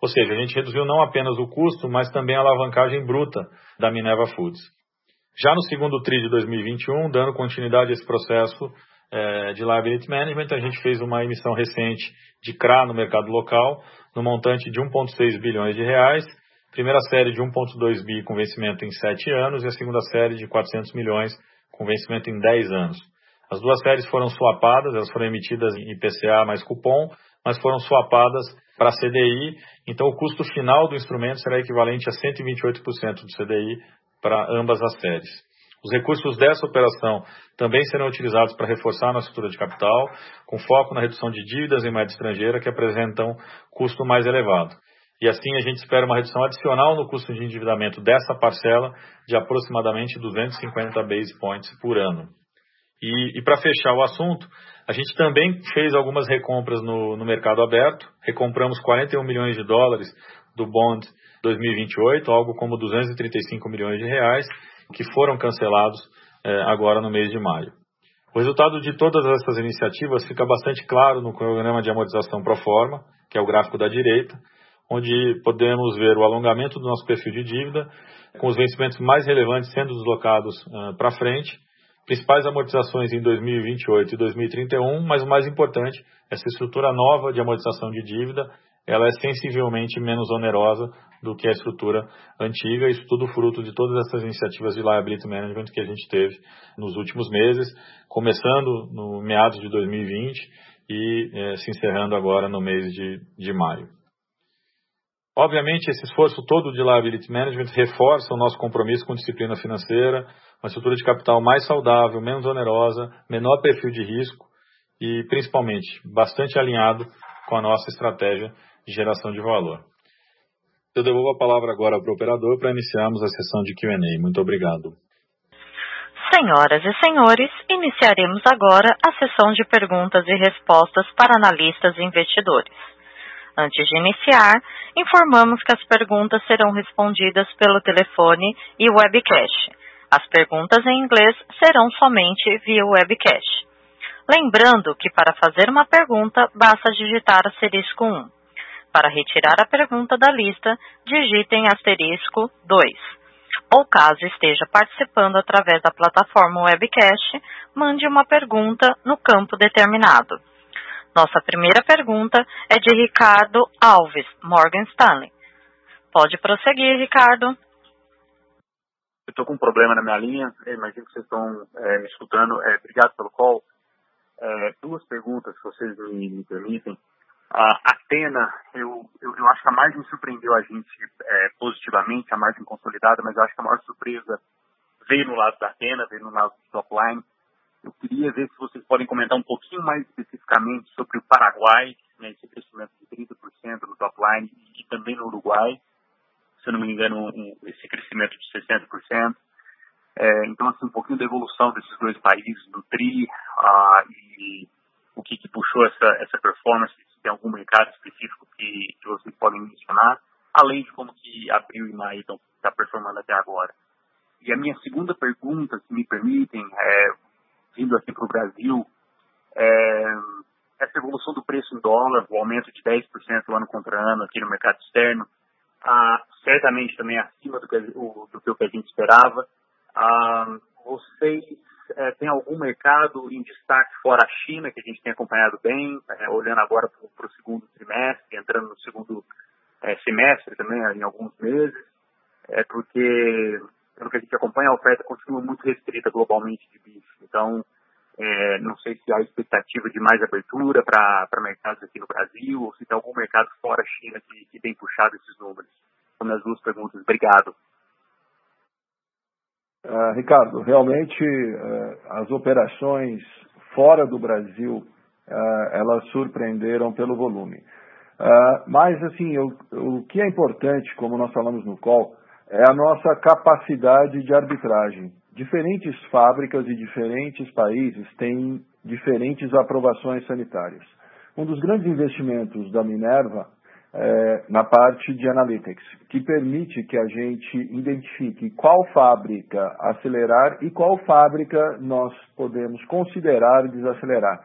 Ou seja, a gente reduziu não apenas o custo, mas também a alavancagem bruta da Minerva Foods. Já no segundo TRI de 2021, dando continuidade a esse processo é, de liability management, a gente fez uma emissão recente de CRA no mercado local, no montante de 1,6 bilhões de reais, Primeira série de 1,2 bi com vencimento em 7 anos e a segunda série de 400 milhões com vencimento em 10 anos. As duas séries foram swapadas, elas foram emitidas em IPCA mais cupom, mas foram swapadas para CDI, então o custo final do instrumento será equivalente a 128% do CDI para ambas as séries. Os recursos dessa operação também serão utilizados para reforçar a nossa estrutura de capital, com foco na redução de dívidas em moeda estrangeira que apresentam custo mais elevado. E assim a gente espera uma redução adicional no custo de endividamento dessa parcela de aproximadamente 250 base points por ano. E, e para fechar o assunto, a gente também fez algumas recompras no, no mercado aberto. Recompramos 41 milhões de dólares do bond 2028, algo como 235 milhões de reais, que foram cancelados eh, agora no mês de maio. O resultado de todas essas iniciativas fica bastante claro no programa de amortização pro forma, que é o gráfico da direita, onde podemos ver o alongamento do nosso perfil de dívida, com os vencimentos mais relevantes sendo deslocados uh, para frente, principais amortizações em 2028 e 2031, mas o mais importante, essa estrutura nova de amortização de dívida, ela é sensivelmente menos onerosa do que a estrutura antiga, isso tudo fruto de todas essas iniciativas de liability management que a gente teve nos últimos meses, começando no meados de 2020 e eh, se encerrando agora no mês de, de maio. Obviamente, esse esforço todo de liability management reforça o nosso compromisso com disciplina financeira, uma estrutura de capital mais saudável, menos onerosa, menor perfil de risco e, principalmente, bastante alinhado com a nossa estratégia de geração de valor. Eu devolvo a palavra agora para o operador para iniciarmos a sessão de Q&A. Muito obrigado. Senhoras e senhores, iniciaremos agora a sessão de perguntas e respostas para analistas e investidores. Antes de iniciar, informamos que as perguntas serão respondidas pelo telefone e webcast. As perguntas em inglês serão somente via webcast. Lembrando que para fazer uma pergunta basta digitar asterisco 1. Para retirar a pergunta da lista, digitem asterisco 2. Ou caso esteja participando através da plataforma webcast, mande uma pergunta no campo determinado. Nossa primeira pergunta é de Ricardo Alves, Morgan Stanley. Pode prosseguir, Ricardo. Eu estou com um problema na minha linha, eu imagino que vocês estão é, me escutando. É, obrigado pelo call. É, duas perguntas, se vocês me, me permitem. A Atena, eu, eu, eu, acho que a margem surpreendeu a gente é, positivamente, a margem consolidada, mas eu acho que a maior surpresa veio no lado da Atena, veio no lado do top line. Eu queria ver se vocês podem comentar um pouquinho mais especificamente sobre o Paraguai, né, esse crescimento de 30% no top line, e também no Uruguai, se eu não me engano, um, esse crescimento de 60%. É, então, assim, um pouquinho da evolução desses dois países, do TRI, e o que, que, puxou essa, essa performance, se tem algum mercado específico que, que vocês podem mencionar, além de como que abril e maio estão tá performando até agora. E a minha segunda pergunta, se me permitem, é, vindo aqui para o Brasil, é, essa evolução do preço em dólar, o aumento de 10% ano contra ano aqui no mercado externo, ah, certamente também acima do que, o, do que a gente esperava. Ah, vocês é, têm algum mercado em destaque fora a China, que a gente tem acompanhado bem, é, olhando agora para o segundo trimestre, entrando no segundo é, semestre também, em alguns meses, é porque pelo que a gente acompanha, a oferta continua muito restrita globalmente de bicho. Então, é, não sei se há expectativa de mais abertura para mercados aqui no Brasil ou se tem algum mercado fora China que, que tem puxado esses números. São minhas duas perguntas. Obrigado. Uh, Ricardo, realmente uh, as operações fora do Brasil uh, elas surpreenderam pelo volume. mas assim, o, o que é importante, como nós falamos no call, é a nossa capacidade de arbitragem. Diferentes fábricas e diferentes países têm diferentes aprovações sanitárias. Um dos grandes investimentos da Minerva é na parte de analytics, que permite que a gente identifique qual fábrica acelerar e qual fábrica nós podemos considerar desacelerar.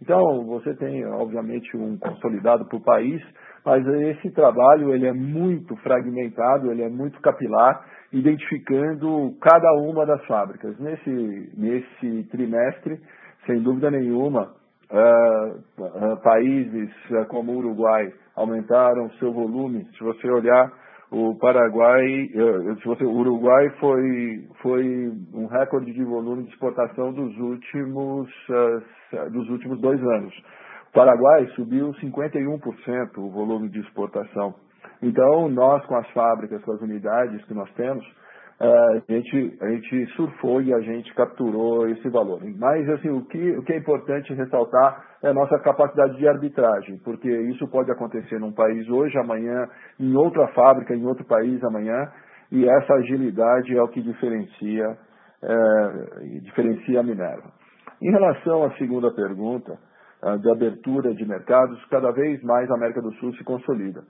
Então, você tem, obviamente, um consolidado por país, mas esse trabalho ele é muito fragmentado, ele é muito capilar, identificando cada uma das fábricas. Nesse, nesse trimestre, sem dúvida nenhuma, uh, uh, países uh, como o Uruguai aumentaram seu volume. Se você olhar o Paraguai, se você, o Uruguai foi, foi um recorde de volume de exportação dos últimos, dos últimos dois anos. Paraguai subiu 51% o volume de exportação. Então, nós com as fábricas, com as unidades que nós temos, a gente, a gente surfou e a gente capturou esse valor. Mas, assim, o que, o que é importante ressaltar é a nossa capacidade de arbitragem, porque isso pode acontecer num país hoje, amanhã, em outra fábrica, em outro país amanhã, e essa agilidade é o que diferencia, é, diferencia a Minerva. Em relação à segunda pergunta, de abertura de mercados, cada vez mais a América do Sul se consolida.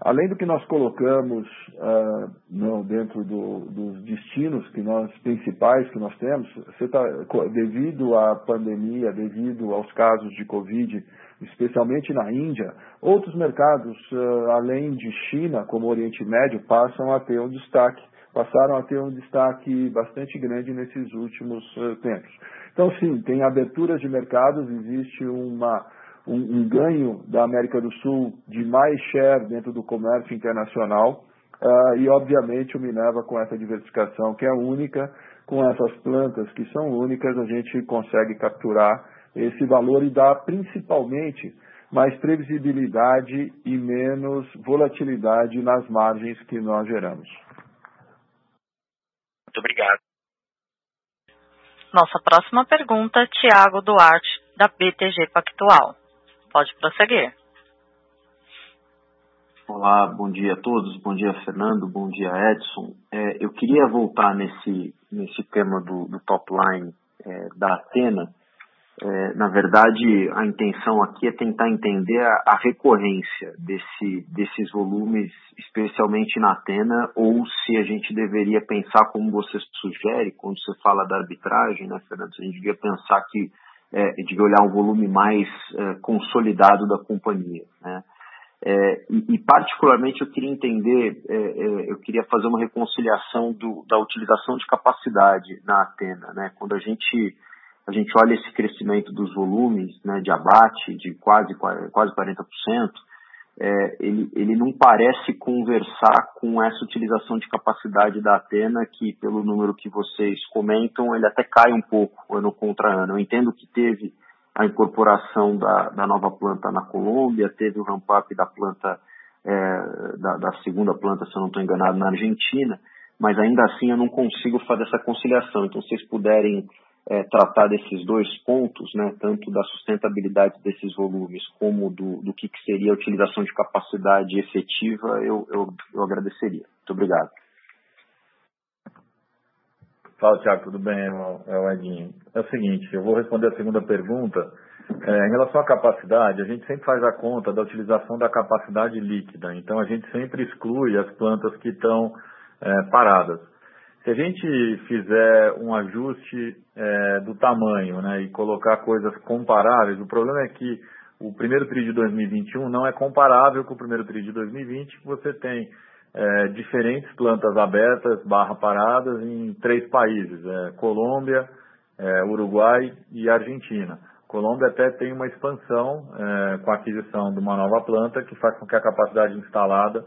Além do que nós colocamos uh, no, dentro do, dos destinos que nós principais que nós temos, tá, devido à pandemia, devido aos casos de Covid, especialmente na Índia, outros mercados, uh, além de China, como Oriente Médio, passam a ter um destaque, passaram a ter um destaque bastante grande nesses últimos uh, tempos. Então, sim, tem aberturas de mercados, existe uma um, um, ganho da América do Sul de mais share dentro do comércio internacional uh, e, obviamente, o Minerva com essa diversificação que é única, com essas plantas que são únicas, a gente consegue capturar esse valor e dar principalmente mais previsibilidade e menos volatilidade nas margens que nós geramos. Muito obrigado. Nossa próxima pergunta, Tiago Duarte, da BTG Pactual. Pode prosseguir. Olá, bom dia a todos, bom dia Fernando, bom dia Edson. É, eu queria voltar nesse, nesse tema do, do top line é, da Atena. É, na verdade, a intenção aqui é tentar entender a, a, recorrência desse, desses volumes, especialmente na Atena, ou se a gente deveria pensar como você sugere, quando você fala da arbitragem, né, Fernando? A gente devia pensar que é, de olhar um volume mais é, consolidado da companhia. Né? É, e, e, particularmente eu queria entender, é, é, eu queria fazer uma reconciliação do, da utilização de capacidade na Atena, né? Quando a gente a gente olha esse crescimento dos volumes, né, de abate de quase quase 40%, é, ele, ele não parece conversar com essa utilização de capacidade da Atena, que pelo número que vocês comentam, ele até cai um pouco ano contra ano. Eu entendo que teve a incorporação da, da nova planta na Colômbia, teve o ramp-up da planta, é, da, da, segunda planta, se eu não estou enganado, na Argentina, mas ainda assim eu não consigo fazer essa conciliação. Então, se vocês puderem é, tratar desses dois pontos, né, tanto da sustentabilidade desses volumes como do, do que, que seria a utilização de capacidade efetiva, eu, eu, eu agradeceria. Muito obrigado. Fala, Tiago, tudo bem? É o Edinho. É o seguinte, eu vou responder a segunda pergunta. É, em relação à capacidade, a gente sempre faz a conta da utilização da capacidade líquida. Então, a gente sempre exclui as plantas que estão é, paradas. Se a gente fizer um ajuste é, do tamanho né, e colocar coisas comparáveis, o problema é que o primeiro TRI de 2021 não é comparável com o primeiro TRI de 2020, que você tem é, diferentes plantas abertas barra paradas em três países, é, Colômbia, é, Uruguai e Argentina. Colômbia até tem uma expansão é, com a aquisição de uma nova planta que faz com que a capacidade instalada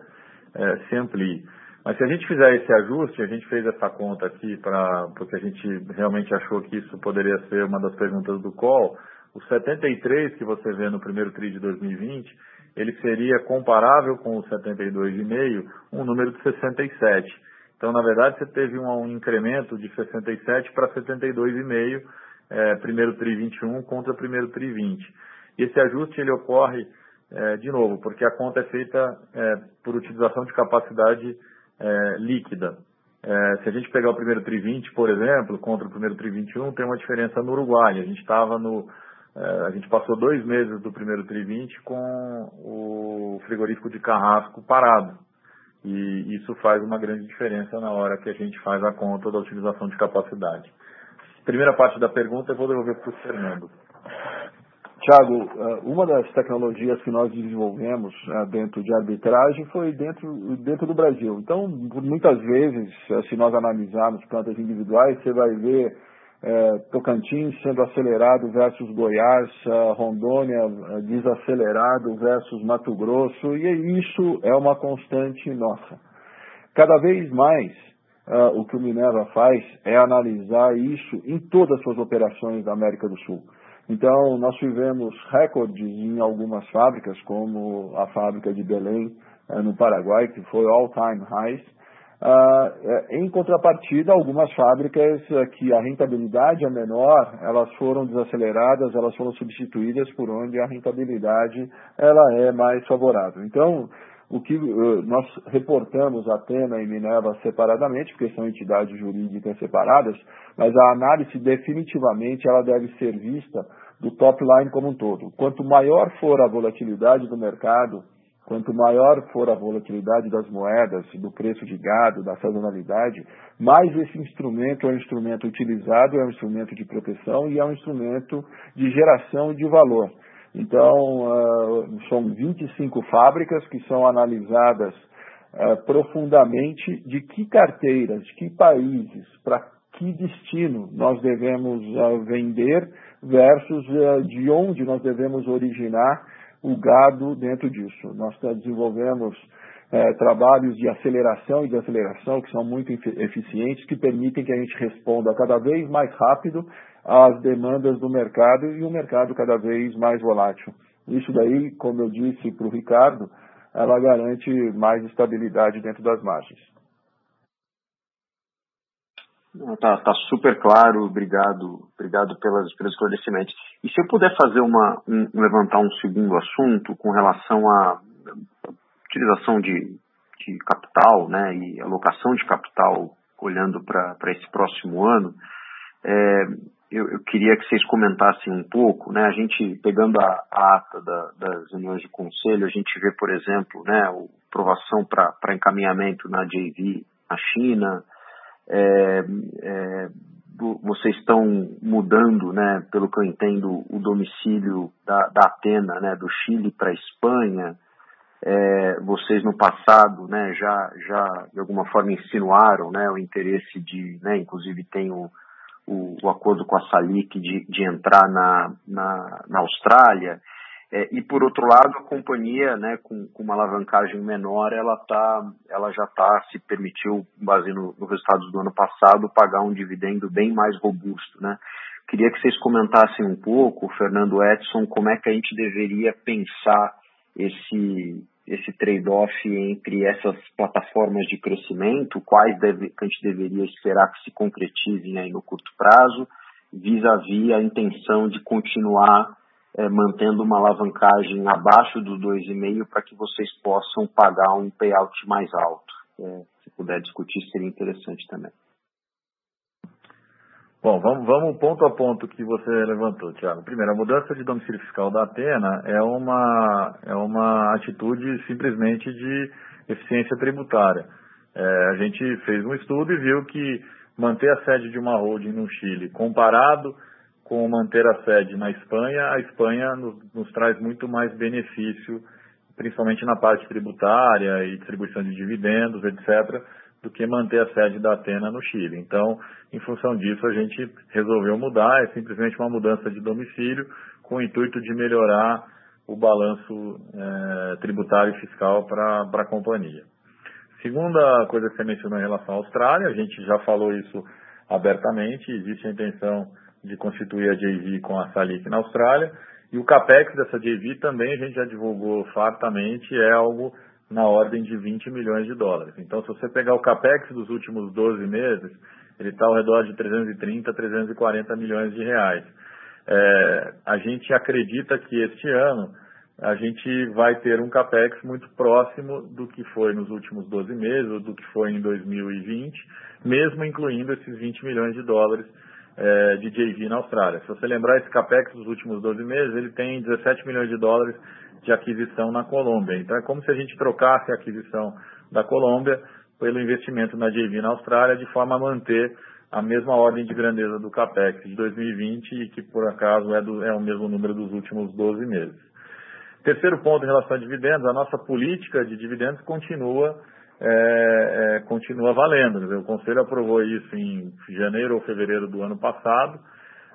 é, se amplie. Mas se a gente fizer esse ajuste, a gente fez essa conta aqui para porque a gente realmente achou que isso poderia ser uma das perguntas do call, o 73 que você vê no primeiro TRI de 2020, ele seria comparável com o 72,5, um número de 67. Então, na verdade, você teve um, incremento de 67 para 72,5, é, primeiro TRI 21 contra primeiro TRI 20. E esse ajuste ele ocorre, é, de novo, porque a conta é feita é, por utilização de capacidade é, líquida. É, se a gente pegar o primeiro TRI 20, por exemplo, contra o primeiro TRI 21, tem uma diferença no Uruguai. A gente estava no. É, a gente passou dois meses do primeiro TRI 20 com o frigorífico de carrasco parado. E isso faz uma grande diferença na hora que a gente faz a conta da utilização de capacidade. Primeira parte da pergunta eu vou devolver para o Fernando. Tiago, eh, uma das tecnologias que nós desenvolvemos eh, dentro de arbitragem foi dentro, dentro do Brasil. Então, muitas vezes, eh, se nós analisarmos plantas individuais, você vai ver é, Tocantins sendo acelerado versus Goiás, Rondônia desacelerado versus Mato Grosso, e isso é uma constante nossa. Cada vez mais, uh, o que o Minerva faz é analisar isso em todas as suas operações da América do Sul. Então, nós tivemos recordes em algumas fábricas, como a fábrica de Belém, uh, no Paraguai, que foi all-time highs. Uh, em contrapartida, algumas fábricas uh, que a rentabilidade é menor, elas foram desaceleradas, elas foram substituídas por onde a rentabilidade ela é mais favorável. Então, o que uh, nós reportamos Atena e Minerva separadamente, porque são entidades jurídicas separadas, mas a análise definitivamente ela deve ser vista do top line como um todo. Quanto maior for a volatilidade do mercado, quanto maior for a volatilidade das moedas, do preço de gado, da sazonalidade, mais esse instrumento é um instrumento utilizado, é um instrumento de proteção e é um instrumento de geração de valor. Então, uh, são 25 fábricas que são analisadas uh, profundamente de que carteiras, de que países, para que destino nós devemos uh, vender versus de onde nós devemos originar o gado dentro disso. Nós desenvolvemos trabalhos de aceleração e desaceleração que são muito eficientes, que permitem que a gente responda cada vez mais rápido às demandas do mercado e o mercado cada vez mais volátil. Isso daí, como eu disse para o Ricardo, ela garante mais estabilidade dentro das margens. Tá, tá super claro, obrigado, obrigado pelas, pelos esclarecimentos. E se eu puder fazer uma, um, levantar um segundo assunto com relação à utilização de, de capital, né, e alocação de capital olhando para esse próximo ano, é, eu, eu, queria que vocês comentassem um pouco, né? A gente, pegando a, a ata da, das reuniões de conselho, a gente vê, por exemplo, né, a aprovação para encaminhamento na JV na China, é, é, vocês estão mudando, né, pelo que eu entendo, o domicílio da, da Atena, né, do Chile para a Espanha. É, vocês no passado, né, já, já de alguma forma insinuaram, né, o interesse de, né, inclusive tem o o, o acordo com a Salic de, de entrar na, na, na Austrália. É, e por outro lado, a companhia, né, com, com uma alavancagem menor, ela, tá, ela já está se permitiu, base no, no resultados do ano passado, pagar um dividendo bem mais robusto, né? Queria que vocês comentassem um pouco, Fernando Edson, como é que a gente deveria pensar esse esse trade-off entre essas plataformas de crescimento, quais deve, a gente deveria esperar que se concretizem aí no curto prazo, vis-à-vis a intenção de continuar é, mantendo uma alavancagem abaixo do 2,5 para que vocês possam pagar um payout mais alto. É, se puder discutir, seria interessante também. Bom, vamos, vamos ponto a ponto que você levantou, Tiago. Primeiro, a mudança de domicílio fiscal da Atena é uma, é uma atitude simplesmente de eficiência tributária. É, a gente fez um estudo e viu que manter a sede de uma holding no Chile, comparado com manter a sede na Espanha, a Espanha nos, nos traz muito mais benefício, principalmente na parte tributária e distribuição de dividendos, etc., do que manter a sede da Atena no Chile. Então, em função disso, a gente resolveu mudar, é simplesmente uma mudança de domicílio com o intuito de melhorar o balanço é, tributário e fiscal para a companhia. Segunda coisa que você mencionou em relação à Austrália, a gente já falou isso abertamente, existe a intenção de constituir a JV com a Salic na Austrália, e o CAPEX dessa JV também a gente já divulgou fartamente, é algo na ordem de 20 milhões de dólares. Então, se você pegar o capex dos últimos 12 meses, ele está ao redor de 330, 340 milhões de reais. É, a gente acredita que este ano a gente vai ter um capex muito próximo do que foi nos últimos 12 meses, ou do que foi em 2020, mesmo incluindo esses 20 milhões de dólares é, de JV na Austrália. Se você lembrar, esse capex dos últimos 12 meses, ele tem 17 milhões de dólares de aquisição na Colômbia. Então é como se a gente trocasse a aquisição da Colômbia pelo investimento na JV na Austrália, de forma a manter a mesma ordem de grandeza do CAPEX de 2020 e que por acaso é, do, é o mesmo número dos últimos 12 meses. Terceiro ponto em relação a dividendos, a nossa política de dividendos continua, é, é, continua valendo. O Conselho aprovou isso em janeiro ou fevereiro do ano passado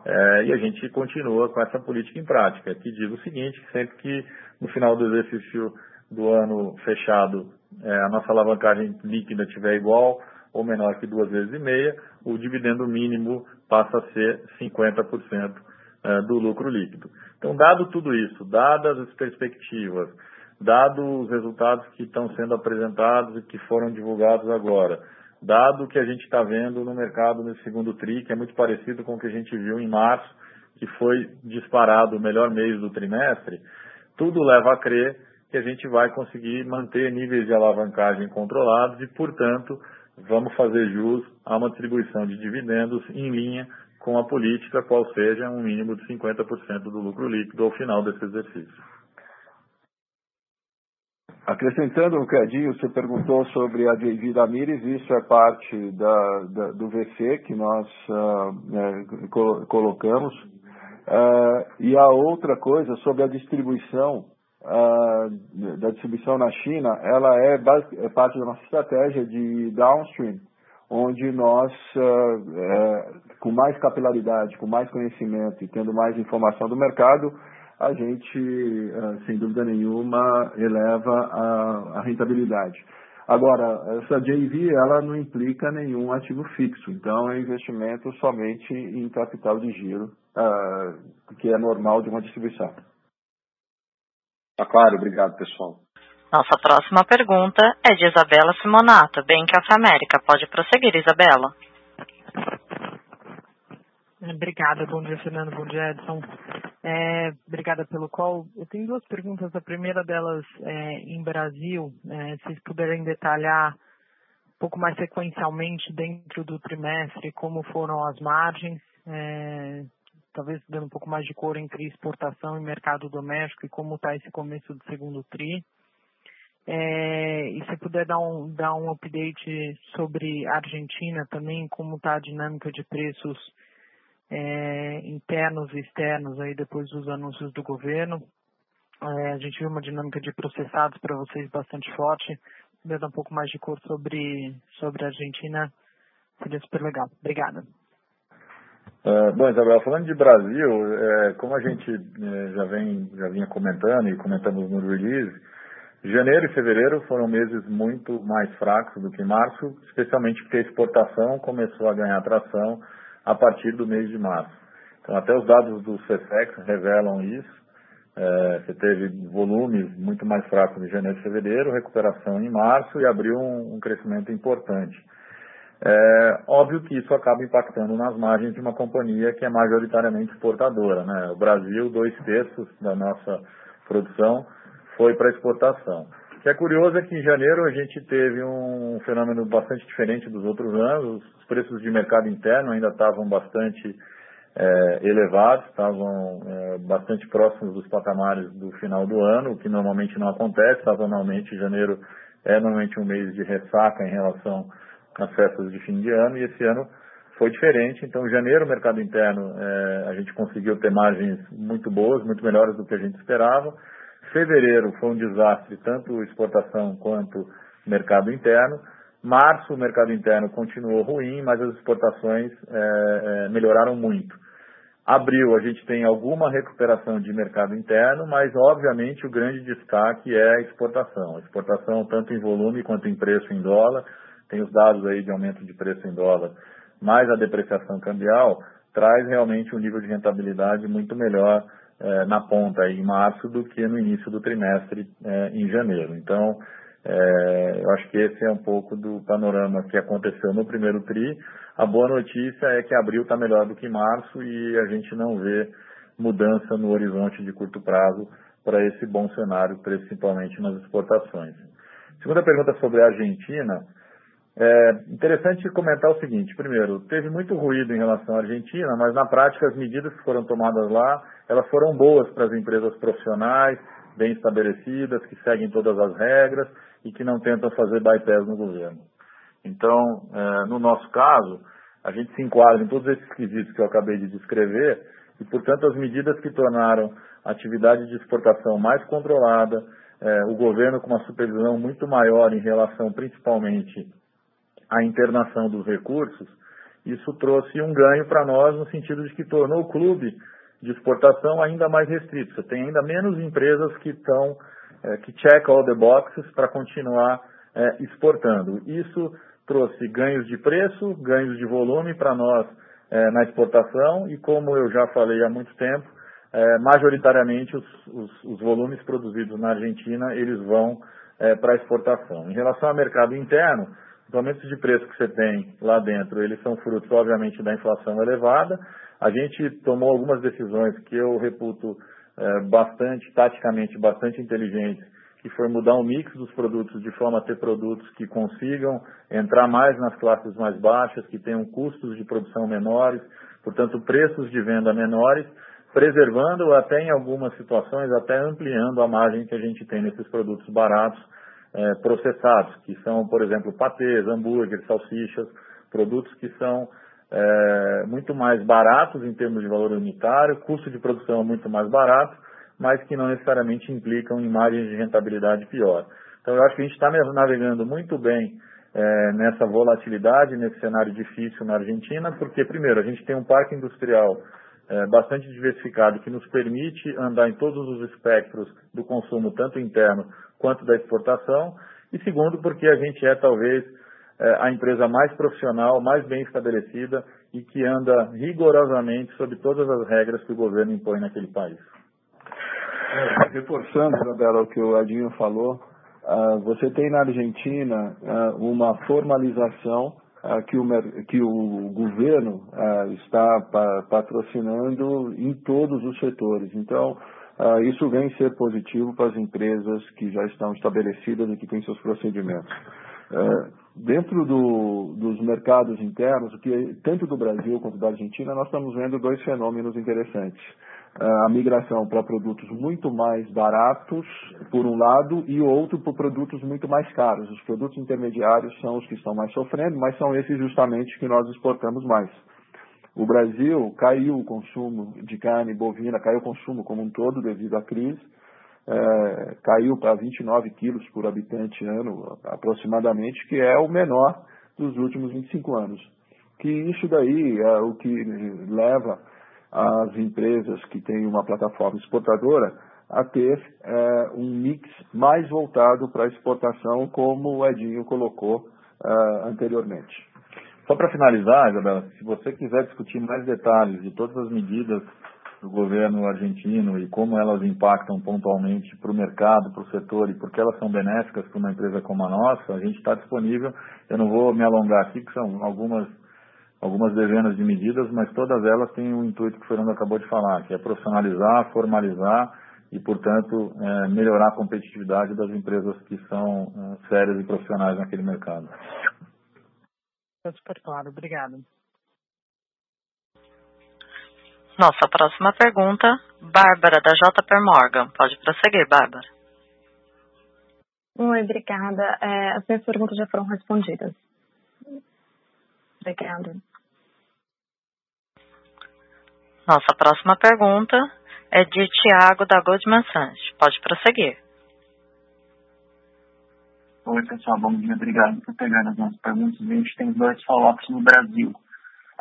é, e a gente continua com essa política em prática, que diz o seguinte, sempre que no final do exercício do ano fechado é, a nossa alavancagem líquida estiver igual ou menor que duas vezes e meia, o dividendo mínimo passa a ser 50% é, do lucro líquido. Então, dado tudo isso, dadas as perspectivas, dados os resultados que estão sendo apresentados e que foram divulgados agora, dado que a gente está vendo no mercado nesse segundo TRI, que é muito parecido com o que a gente viu em março, que foi disparado o melhor mês do trimestre, tudo leva a crer que a gente vai conseguir manter níveis de alavancagem controlados e, portanto, vamos fazer jus a uma distribuição de dividendos em linha com a política, qual seja um mínimo de 50% do lucro líquido ao final desse exercício. Acrescentando um bocadinho, você perguntou sobre a JV da Mires, isso é parte da, da, do VC que nós uh, é, colocamos. Uh, e a outra coisa sobre a distribuição uh, da distribuição na China, ela é, é, parte da nossa estratégia de downstream, onde nós, é, com mais capilaridade, com mais conhecimento e tendo mais informação do mercado, a gente, sem dúvida nenhuma, eleva a, a rentabilidade. Agora, essa JV ela não implica nenhum ativo fixo, então é investimento somente em capital de giro, uh, que é normal de uma distribuição. Tá claro, obrigado pessoal. Nossa próxima pergunta é de Isabela Simonato, Bank of America. Pode prosseguir, Isabela. Obrigada, bom dia Fernando, bom dia Edson. É, obrigada pelo call. Eu tenho duas perguntas. A primeira delas é em Brasil, é, se vocês puderem detalhar um pouco mais sequencialmente dentro do trimestre como foram as margens, é, talvez dando um pouco mais de cor entre exportação e mercado doméstico e como está esse começo do segundo TRI. É, e se puder dar um, dar um update sobre a Argentina também, como está a dinâmica de preços é, internos e externos aí depois dos anúncios do governo. É, a gente viu uma dinâmica de processados para vocês bastante forte. Dar um pouco mais de cor sobre, sobre a Argentina seria super legal. Obrigada. Uh, bom, Isabel, falando de Brasil, é, como a gente é, já, vem, já vinha comentando e comentamos no release, janeiro e fevereiro foram meses muito mais fracos do que março, especialmente porque a exportação começou a ganhar atração a partir do mês de março. Então, até os dados do CSEX revelam isso. É, você teve volumes muito mais fracos em janeiro e fevereiro, recuperação em março e abriu um, um crescimento importante. É, óbvio que isso acaba impactando nas margens de uma companhia que é majoritariamente exportadora. Né? O Brasil, dois terços da nossa produção foi para exportação. O que é curioso é que em janeiro a gente teve um fenômeno bastante diferente dos outros anos. Os preços de mercado interno ainda estavam bastante é, elevados, estavam é, bastante próximos dos patamares do final do ano, o que normalmente não acontece. Sazonalmente, janeiro é normalmente um mês de ressaca em relação às festas de fim de ano, e esse ano foi diferente. Então, janeiro, o mercado interno, é, a gente conseguiu ter margens muito boas, muito melhores do que a gente esperava. Fevereiro foi um desastre, tanto exportação quanto mercado interno. Março, o mercado interno continuou ruim, mas as exportações é, é, melhoraram muito. Abril, a gente tem alguma recuperação de mercado interno, mas obviamente o grande destaque é a exportação. A exportação, tanto em volume quanto em preço em dólar, tem os dados aí de aumento de preço em dólar, mais a depreciação cambial, traz realmente um nível de rentabilidade muito melhor é, na ponta em março do que no início do trimestre é, em janeiro. Então, é, eu acho que esse é um pouco do panorama que aconteceu no primeiro TRI. A boa notícia é que abril está melhor do que março e a gente não vê mudança no horizonte de curto prazo para esse bom cenário, principalmente nas exportações. Segunda pergunta sobre a Argentina. É interessante comentar o seguinte: primeiro, teve muito ruído em relação à Argentina, mas na prática as medidas que foram tomadas lá, elas foram boas para as empresas profissionais, bem estabelecidas, que seguem todas as regras e que não tentam fazer bypass no governo. Então, é, no nosso caso, a gente se enquadra em todos esses quesitos que eu acabei de descrever e, portanto, as medidas que tornaram a atividade de exportação mais controlada, é, o governo com uma supervisão muito maior em relação principalmente a internação dos recursos, isso trouxe um ganho para nós no sentido de que tornou o clube de exportação ainda mais restrito. Você tem ainda menos empresas que estão, é, que check all the boxes para continuar é, exportando. Isso trouxe ganhos de preço, ganhos de volume para nós é, na exportação e, como eu já falei há muito tempo, é, majoritariamente os, os, os, volumes produzidos na Argentina eles vão é, para exportação. Em relação ao mercado interno, os aumentos de preço que você tem lá dentro, eles são frutos, obviamente, da inflação elevada. A gente tomou algumas decisões que eu reputo é, bastante, taticamente, bastante inteligentes, que foi mudar o mix dos produtos de forma a ter produtos que consigam entrar mais nas classes mais baixas, que tenham custos de produção menores, portanto, preços de venda menores, preservando até em algumas situações, até ampliando a margem que a gente tem nesses produtos baratos é, processados, que são, por exemplo, patês, hambúrgueres, salsichas, produtos que são é, muito mais baratos em termos de valor unitário, custo de produção muito mais barato, mas que não necessariamente implicam em margens de rentabilidade pior. Então, eu acho que a gente está navegando muito bem é, nessa volatilidade, nesse cenário difícil na Argentina, porque, primeiro, a gente tem um parque industrial é, bastante diversificado que nos permite andar em todos os espectros do consumo, tanto interno quanto da exportação, e segundo, porque a gente é talvez é, a empresa mais profissional, mais bem estabelecida e que anda rigorosamente sobre todas as regras que o governo impõe naquele país. É, reforçando, Isabela, o que o Adinho falou, uh, você tem na Argentina uh, uma formalização uh, que, o, que o governo está pa patrocinando em todos os setores. Então, isso vem ser positivo para as empresas que já estão estabelecidas e que têm seus procedimentos. Dentro do, dos mercados internos, que tanto do Brasil quanto da Argentina, nós estamos vendo dois fenômenos interessantes a migração para produtos muito mais baratos, por um lado, e outro por produtos muito mais caros. Os produtos intermediários são os que estão mais sofrendo, mas são esses justamente que nós exportamos mais. O Brasil caiu o consumo de carne bovina, caiu o consumo como um todo devido à crise, é, caiu para 29 quilos por habitante ano, aproximadamente, que é o menor dos últimos 25 anos. Que isso daí é o que leva as empresas que têm uma plataforma exportadora a ter é, um mix mais voltado para a exportação, como o Edinho colocou é, anteriormente. Só para finalizar, Isabela, se você quiser discutir mais detalhes de todas as medidas do governo argentino e como elas impactam pontualmente para o mercado, para o setor e porque elas são benéficas para uma empresa como a nossa, a gente está disponível. Eu não vou me alongar aqui, que são algumas algumas dezenas de medidas, mas todas elas têm o intuito que o Fernando acabou de falar, que é profissionalizar, formalizar e, portanto, é, melhorar a competitividade das empresas que são é, sérias e profissionais naquele mercado. Está super claro, obrigado. Nossa próxima pergunta, Bárbara, da JP Morgan. Pode prosseguir, Bárbara. Oi, obrigada. É, as minhas perguntas já foram respondidas. Obrigada. Nossa próxima pergunta é de Tiago da Goldman Sachs. Pode prosseguir. Oi, pessoal. Bom dia. Obrigado por pegar as nossas perguntas. A gente tem dois follow-ups no Brasil.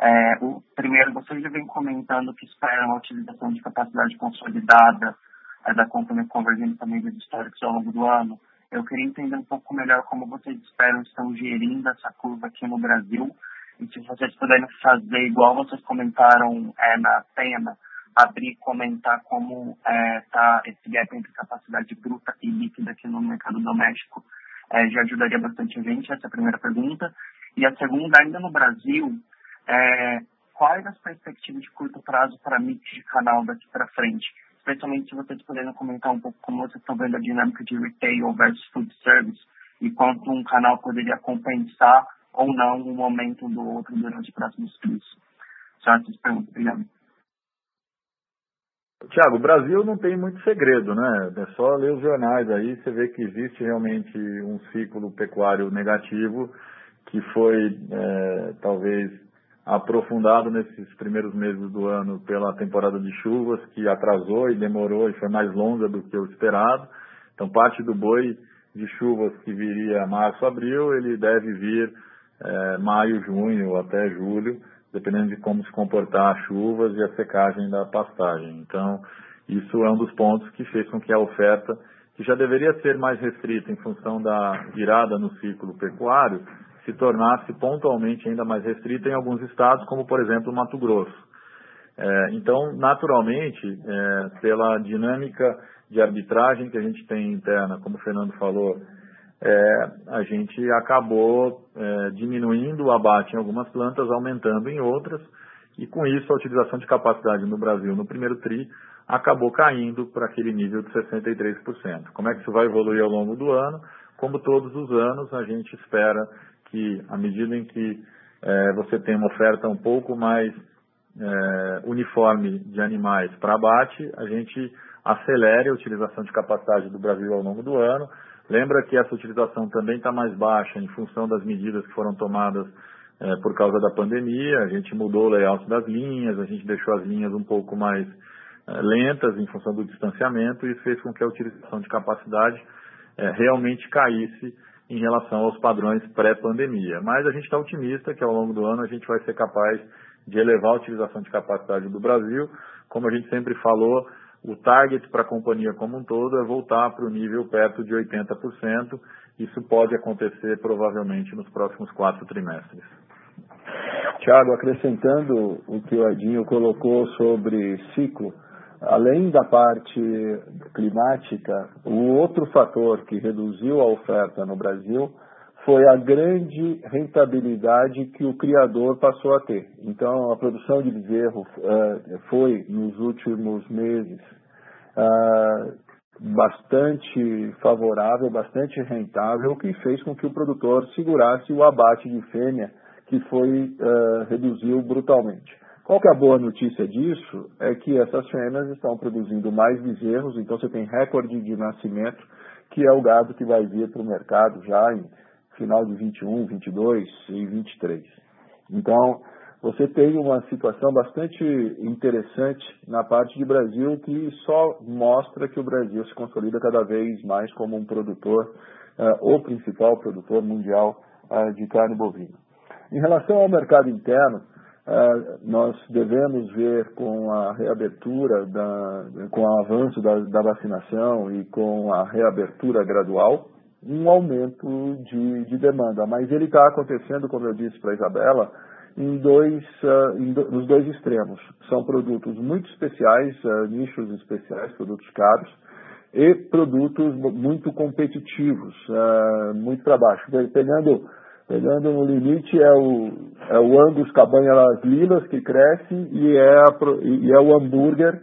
É, o primeiro, vocês já vem comentando que esperam a utilização de capacidade consolidada é, da companhia convergendo também dos históricos ao longo do ano. Eu queria entender um pouco melhor como vocês esperam estão gerindo essa curva aqui no Brasil e se vocês puderem fazer igual vocês comentaram é, na tema, abrir e comentar como está é, esse gap entre capacidade bruta e líquida aqui no mercado doméstico, é, já ajudaria bastante a gente, essa é a primeira pergunta. E a segunda, ainda no Brasil, é, quais as perspectivas de curto prazo para mix de canal daqui para frente? Especialmente se vocês puderem comentar um pouco como vocês estão vendo a dinâmica de retail versus food service e quanto um canal poderia compensar ou não um momento do outro durante os próximos dias. Só essas. Obrigado. Tiago, o Brasil não tem muito segredo, né? É só ler os jornais aí, você vê que existe realmente um ciclo pecuário negativo que foi é, talvez aprofundado nesses primeiros meses do ano pela temporada de chuvas, que atrasou e demorou e foi mais longa do que o esperado. Então, parte do boi de chuvas que viria março, abril, ele deve vir é, maio, junho, até julho, dependendo de como se comportar as chuvas e a secagem da pastagem. Então, isso é um dos pontos que fez com que a oferta que já deveria ser mais restrita em função da virada no ciclo pecuário, se tornasse pontualmente ainda mais restrita em alguns estados, como por exemplo Mato Grosso. É, então, naturalmente, é, pela dinâmica de arbitragem que a gente tem interna, como o Fernando falou, é, a gente acabou é, diminuindo o abate em algumas plantas, aumentando em outras, e com isso a utilização de capacidade no Brasil no primeiro TRI acabou caindo para aquele nível de 63%. Como é que isso vai evoluir ao longo do ano? Como todos os anos, a gente espera que, à medida em que é, você tem uma oferta um pouco mais é, uniforme de animais para abate, a gente acelere a utilização de capacidade do Brasil ao longo do ano. Lembra que essa utilização também está mais baixa em função das medidas que foram tomadas é, por causa da pandemia. A gente mudou o layout das linhas, a gente deixou as linhas um pouco mais é, lentas em função do distanciamento e isso fez com que a utilização de capacidade é, realmente caísse em relação aos padrões pré-pandemia. Mas a gente está otimista que ao longo do ano a gente vai ser capaz de elevar a utilização de capacidade do Brasil. Como a gente sempre falou, o target para a companhia como um todo é voltar para o nível perto de 80%. Isso pode acontecer provavelmente nos próximos quatro trimestres. Tiago, acrescentando o que o Edinho colocou sobre ciclo, além da parte climática, o outro fator que reduziu a oferta no Brasil foi a grande rentabilidade que o criador passou a ter. Então, a produção de bezerro uh, foi, nos últimos meses, uh, bastante favorável, bastante rentável, o que fez com que o produtor segurasse o abate de fêmea, que foi uh, reduziu brutalmente. Qual que é a boa notícia disso? É que essas fêmeas estão produzindo mais bezerros, então você tem recorde de nascimento, que é o gado que vai vir para o mercado já em final de 21, 22 e 23. Então, você tem uma situação bastante interessante na parte de Brasil que só mostra que o Brasil se consolida cada vez mais como um produtor, uh, o principal produtor mundial uh, de carne bovina. Em relação ao mercado interno, uh, nós devemos ver com a reabertura, da, com o avanço da, da vacinação e com a reabertura gradual, um aumento de, de demanda. Mas ele está acontecendo, como eu disse para a Isabela, em dois, uh, em do, nos dois extremos. São produtos muito especiais, uh, nichos especiais, produtos caros, e produtos muito competitivos, muito para baixo. Pegando, pegando no limite é o, é o Angus Cabanha Las Lilas que cresce e é, a, e é o hambúrguer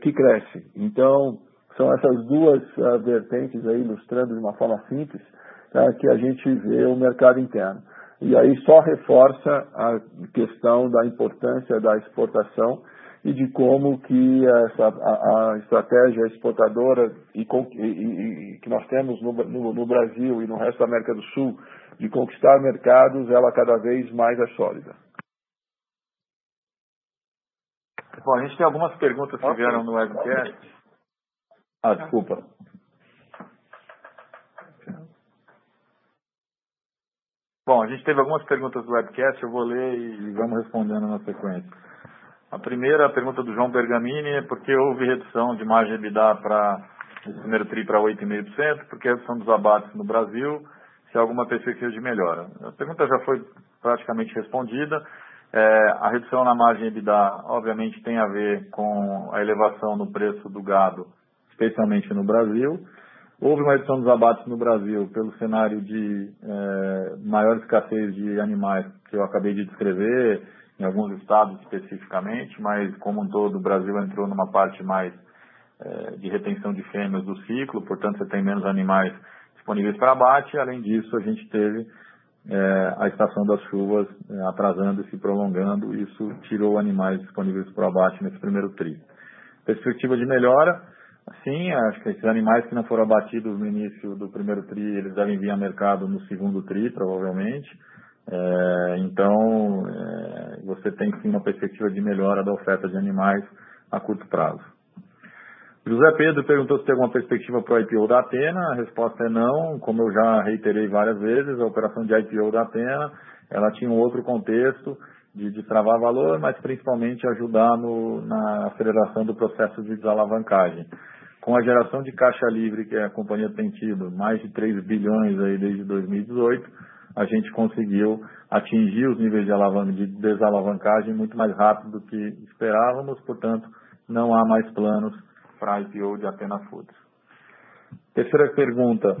que cresce. Então, são essas duas uh, vertentes aí, ilustrando de uma forma simples, uh, que a gente vê o mercado interno. E aí só reforça a questão da importância da exportação e de como que essa, a, a estratégia exportadora e, e, e, que nós temos no, no, no, Brasil e no resto da América do Sul de conquistar mercados, ela cada vez mais é sólida. Bom, a gente tem algumas perguntas que vieram no webcast. Ah, desculpa. Bom, a gente teve algumas perguntas do webcast, eu vou ler e vamos respondendo na sequência. A primeira a pergunta do João Bergamini é por que houve redução de margem EBITDA para o primeiro TRI para 8,5%, por que a redução dos abates no Brasil, se há alguma perspectiva de melhora. A pergunta já foi praticamente respondida. É, a redução na margem EBITDA, obviamente, tem a ver com a elevação no preço do gado especialmente no Brasil. Houve uma redução dos abates no Brasil pelo cenário de é, maior escassez de animais que eu acabei de descrever, em alguns estados especificamente, mas como um todo o Brasil entrou numa parte mais é, de retenção de fêmeas do ciclo, portanto você tem menos animais disponíveis para abate. Além disso, a gente teve é, a estação das chuvas é, atrasando e se prolongando, isso tirou animais disponíveis para abate nesse primeiro tri. Perspectiva de melhora, Sim, acho que esses animais que não foram abatidos no início do primeiro TRI, eles devem vir a mercado no segundo TRI, provavelmente. É, então, você tem sim uma perspectiva de melhora da oferta de animais a curto prazo. José Pedro perguntou se tem alguma perspectiva para o IPO da Atena. A resposta é não. Como eu já reiterei várias vezes, a operação de IPO da Atena ela tinha um outro contexto de destravar valor, mas principalmente ajudar no, na aceleração do processo de desalavancagem. com a geração de caixa livre que a companhia tem tido, mais de 3 bilhões aí desde 2018, a gente conseguiu atingir os níveis de, de desalavancagem muito mais rápido do que esperávamos, portanto, não há mais planos para IPO de Atena Foods. Terceira pergunta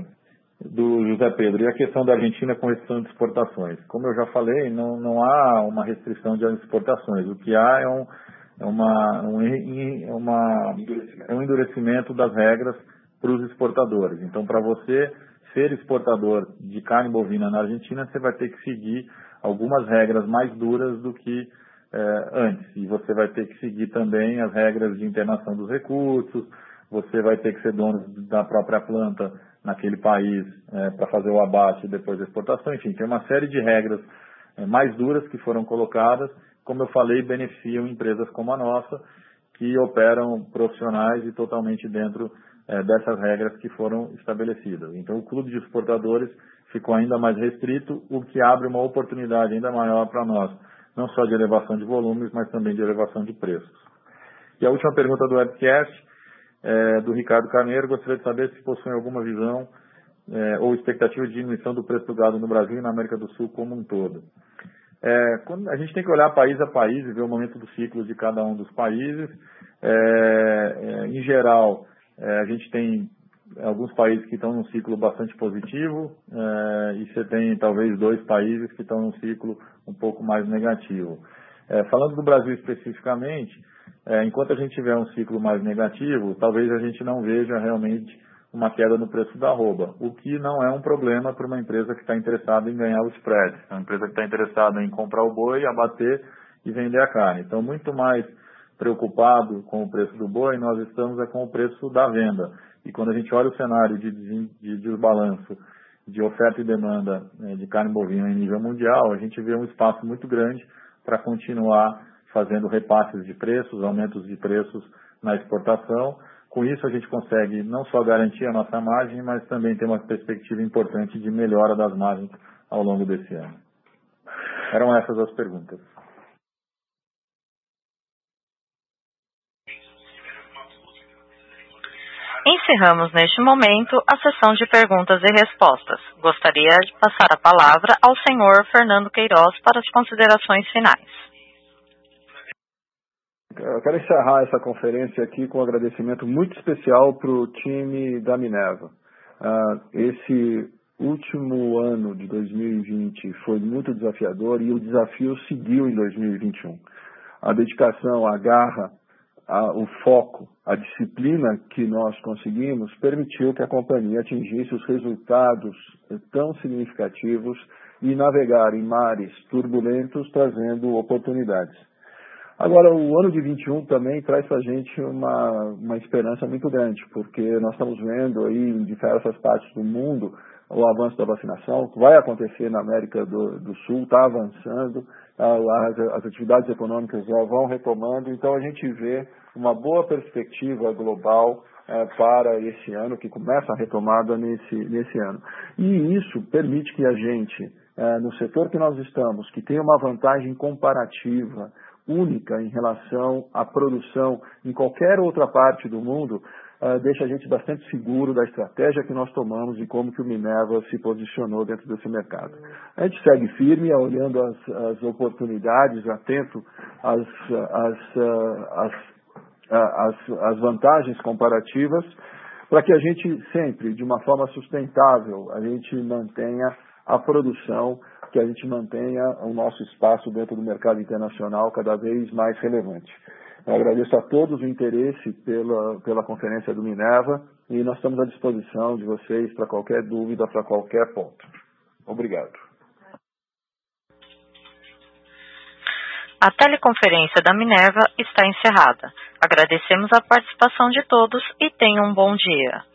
do José Pedro, e a questão da Argentina com restrição de exportações? Como eu já falei, não, não há uma restrição de exportações, o que há é um, é uma, um, é uma, é um endurecimento das regras para os exportadores. Então, para você ser exportador de carne bovina na Argentina, você vai ter que seguir algumas regras mais duras do que antes. E você vai ter que seguir também as regras de internação dos recursos, você vai ter que ser dono da própria planta naquele país é, para fazer o abate e depois a exportação. Enfim, tem uma série de regras é, mais duras que foram colocadas, como eu falei, beneficiam empresas como a nossa, que operam profissionais e totalmente dentro é, dessas regras que foram estabelecidas. Então, o clube de exportadores ficou ainda mais restrito, o que abre uma oportunidade ainda maior para nós, não só de elevação de volumes, mas também de elevação de preços. E a última pergunta do webcast, é, do Ricardo Carneiro, gostaria de saber se possui alguma visão é, ou expectativa de diminuição do preço do gado no Brasil e na América do Sul como um todo. É, quando, a gente tem que olhar país a país e ver o momento do ciclo de cada um dos países. É, é, em geral, é, a gente tem alguns países que estão num ciclo bastante positivo é, e você tem talvez dois países que estão num ciclo um pouco mais negativo. É, falando do Brasil especificamente, é, enquanto a gente tiver um ciclo mais negativo, talvez a gente não veja realmente uma queda no preço da arroba, o que não é um problema para uma empresa que está interessada em ganhar o spread, é uma empresa que está interessada em comprar o boi, abater e vender a carne. Então, muito mais preocupado com o preço do boi, nós estamos é com o preço da venda. E quando a gente olha o cenário de, de desbalanço de oferta e demanda né, de carne bovina em nível mundial, a gente vê um espaço muito grande para continuar fazendo repasses de preços, aumentos de preços na exportação. Com isso, a gente consegue não só garantir a nossa margem, mas também ter uma perspectiva importante de melhora das margens ao longo desse ano. Eram essas as perguntas. Encerramos neste momento a sessão de perguntas e respostas. Gostaria de passar a palavra ao senhor Fernando Queiroz para as considerações finais. Eu quero encerrar essa conferência aqui com um agradecimento muito especial para o time da Minerva. Uh, esse último ano de 2020 foi muito desafiador e o desafio seguiu em 2021. A dedicação, a garra, a, o foco, a disciplina que nós conseguimos permitiu que a companhia atingisse os resultados tão significativos e navegar em mares turbulentos trazendo oportunidades. Agora, o ano de 21 também traz para a gente uma, uma esperança muito grande, porque nós estamos vendo aí em diversas partes do mundo o avanço da vacinação, vai acontecer na América do, do Sul, está avançando, as, as, atividades econômicas já vão retomando, então a gente vê uma boa perspectiva global é, para esse ano, que começa a retomada nesse, nesse ano. E isso permite que a gente, é, no setor que nós estamos, que tem uma vantagem comparativa, única em relação à produção em qualquer outra parte do mundo, uh, deixa a gente bastante seguro da estratégia que nós tomamos e como que o Minerva se posicionou dentro desse mercado. A gente segue firme, olhando as, as oportunidades, atento às, às, às, às, às vantagens comparativas, para que a gente sempre, de uma forma sustentável, a gente mantenha a produção que a gente mantenha o nosso espaço dentro do mercado internacional cada vez mais relevante. Agradeço a todos o interesse pela, pela conferência do Minerva e nós estamos à disposição de vocês para qualquer dúvida, para qualquer ponto. Obrigado. A teleconferência da Minerva está encerrada. Agradecemos a participação de todos e tenham um bom dia.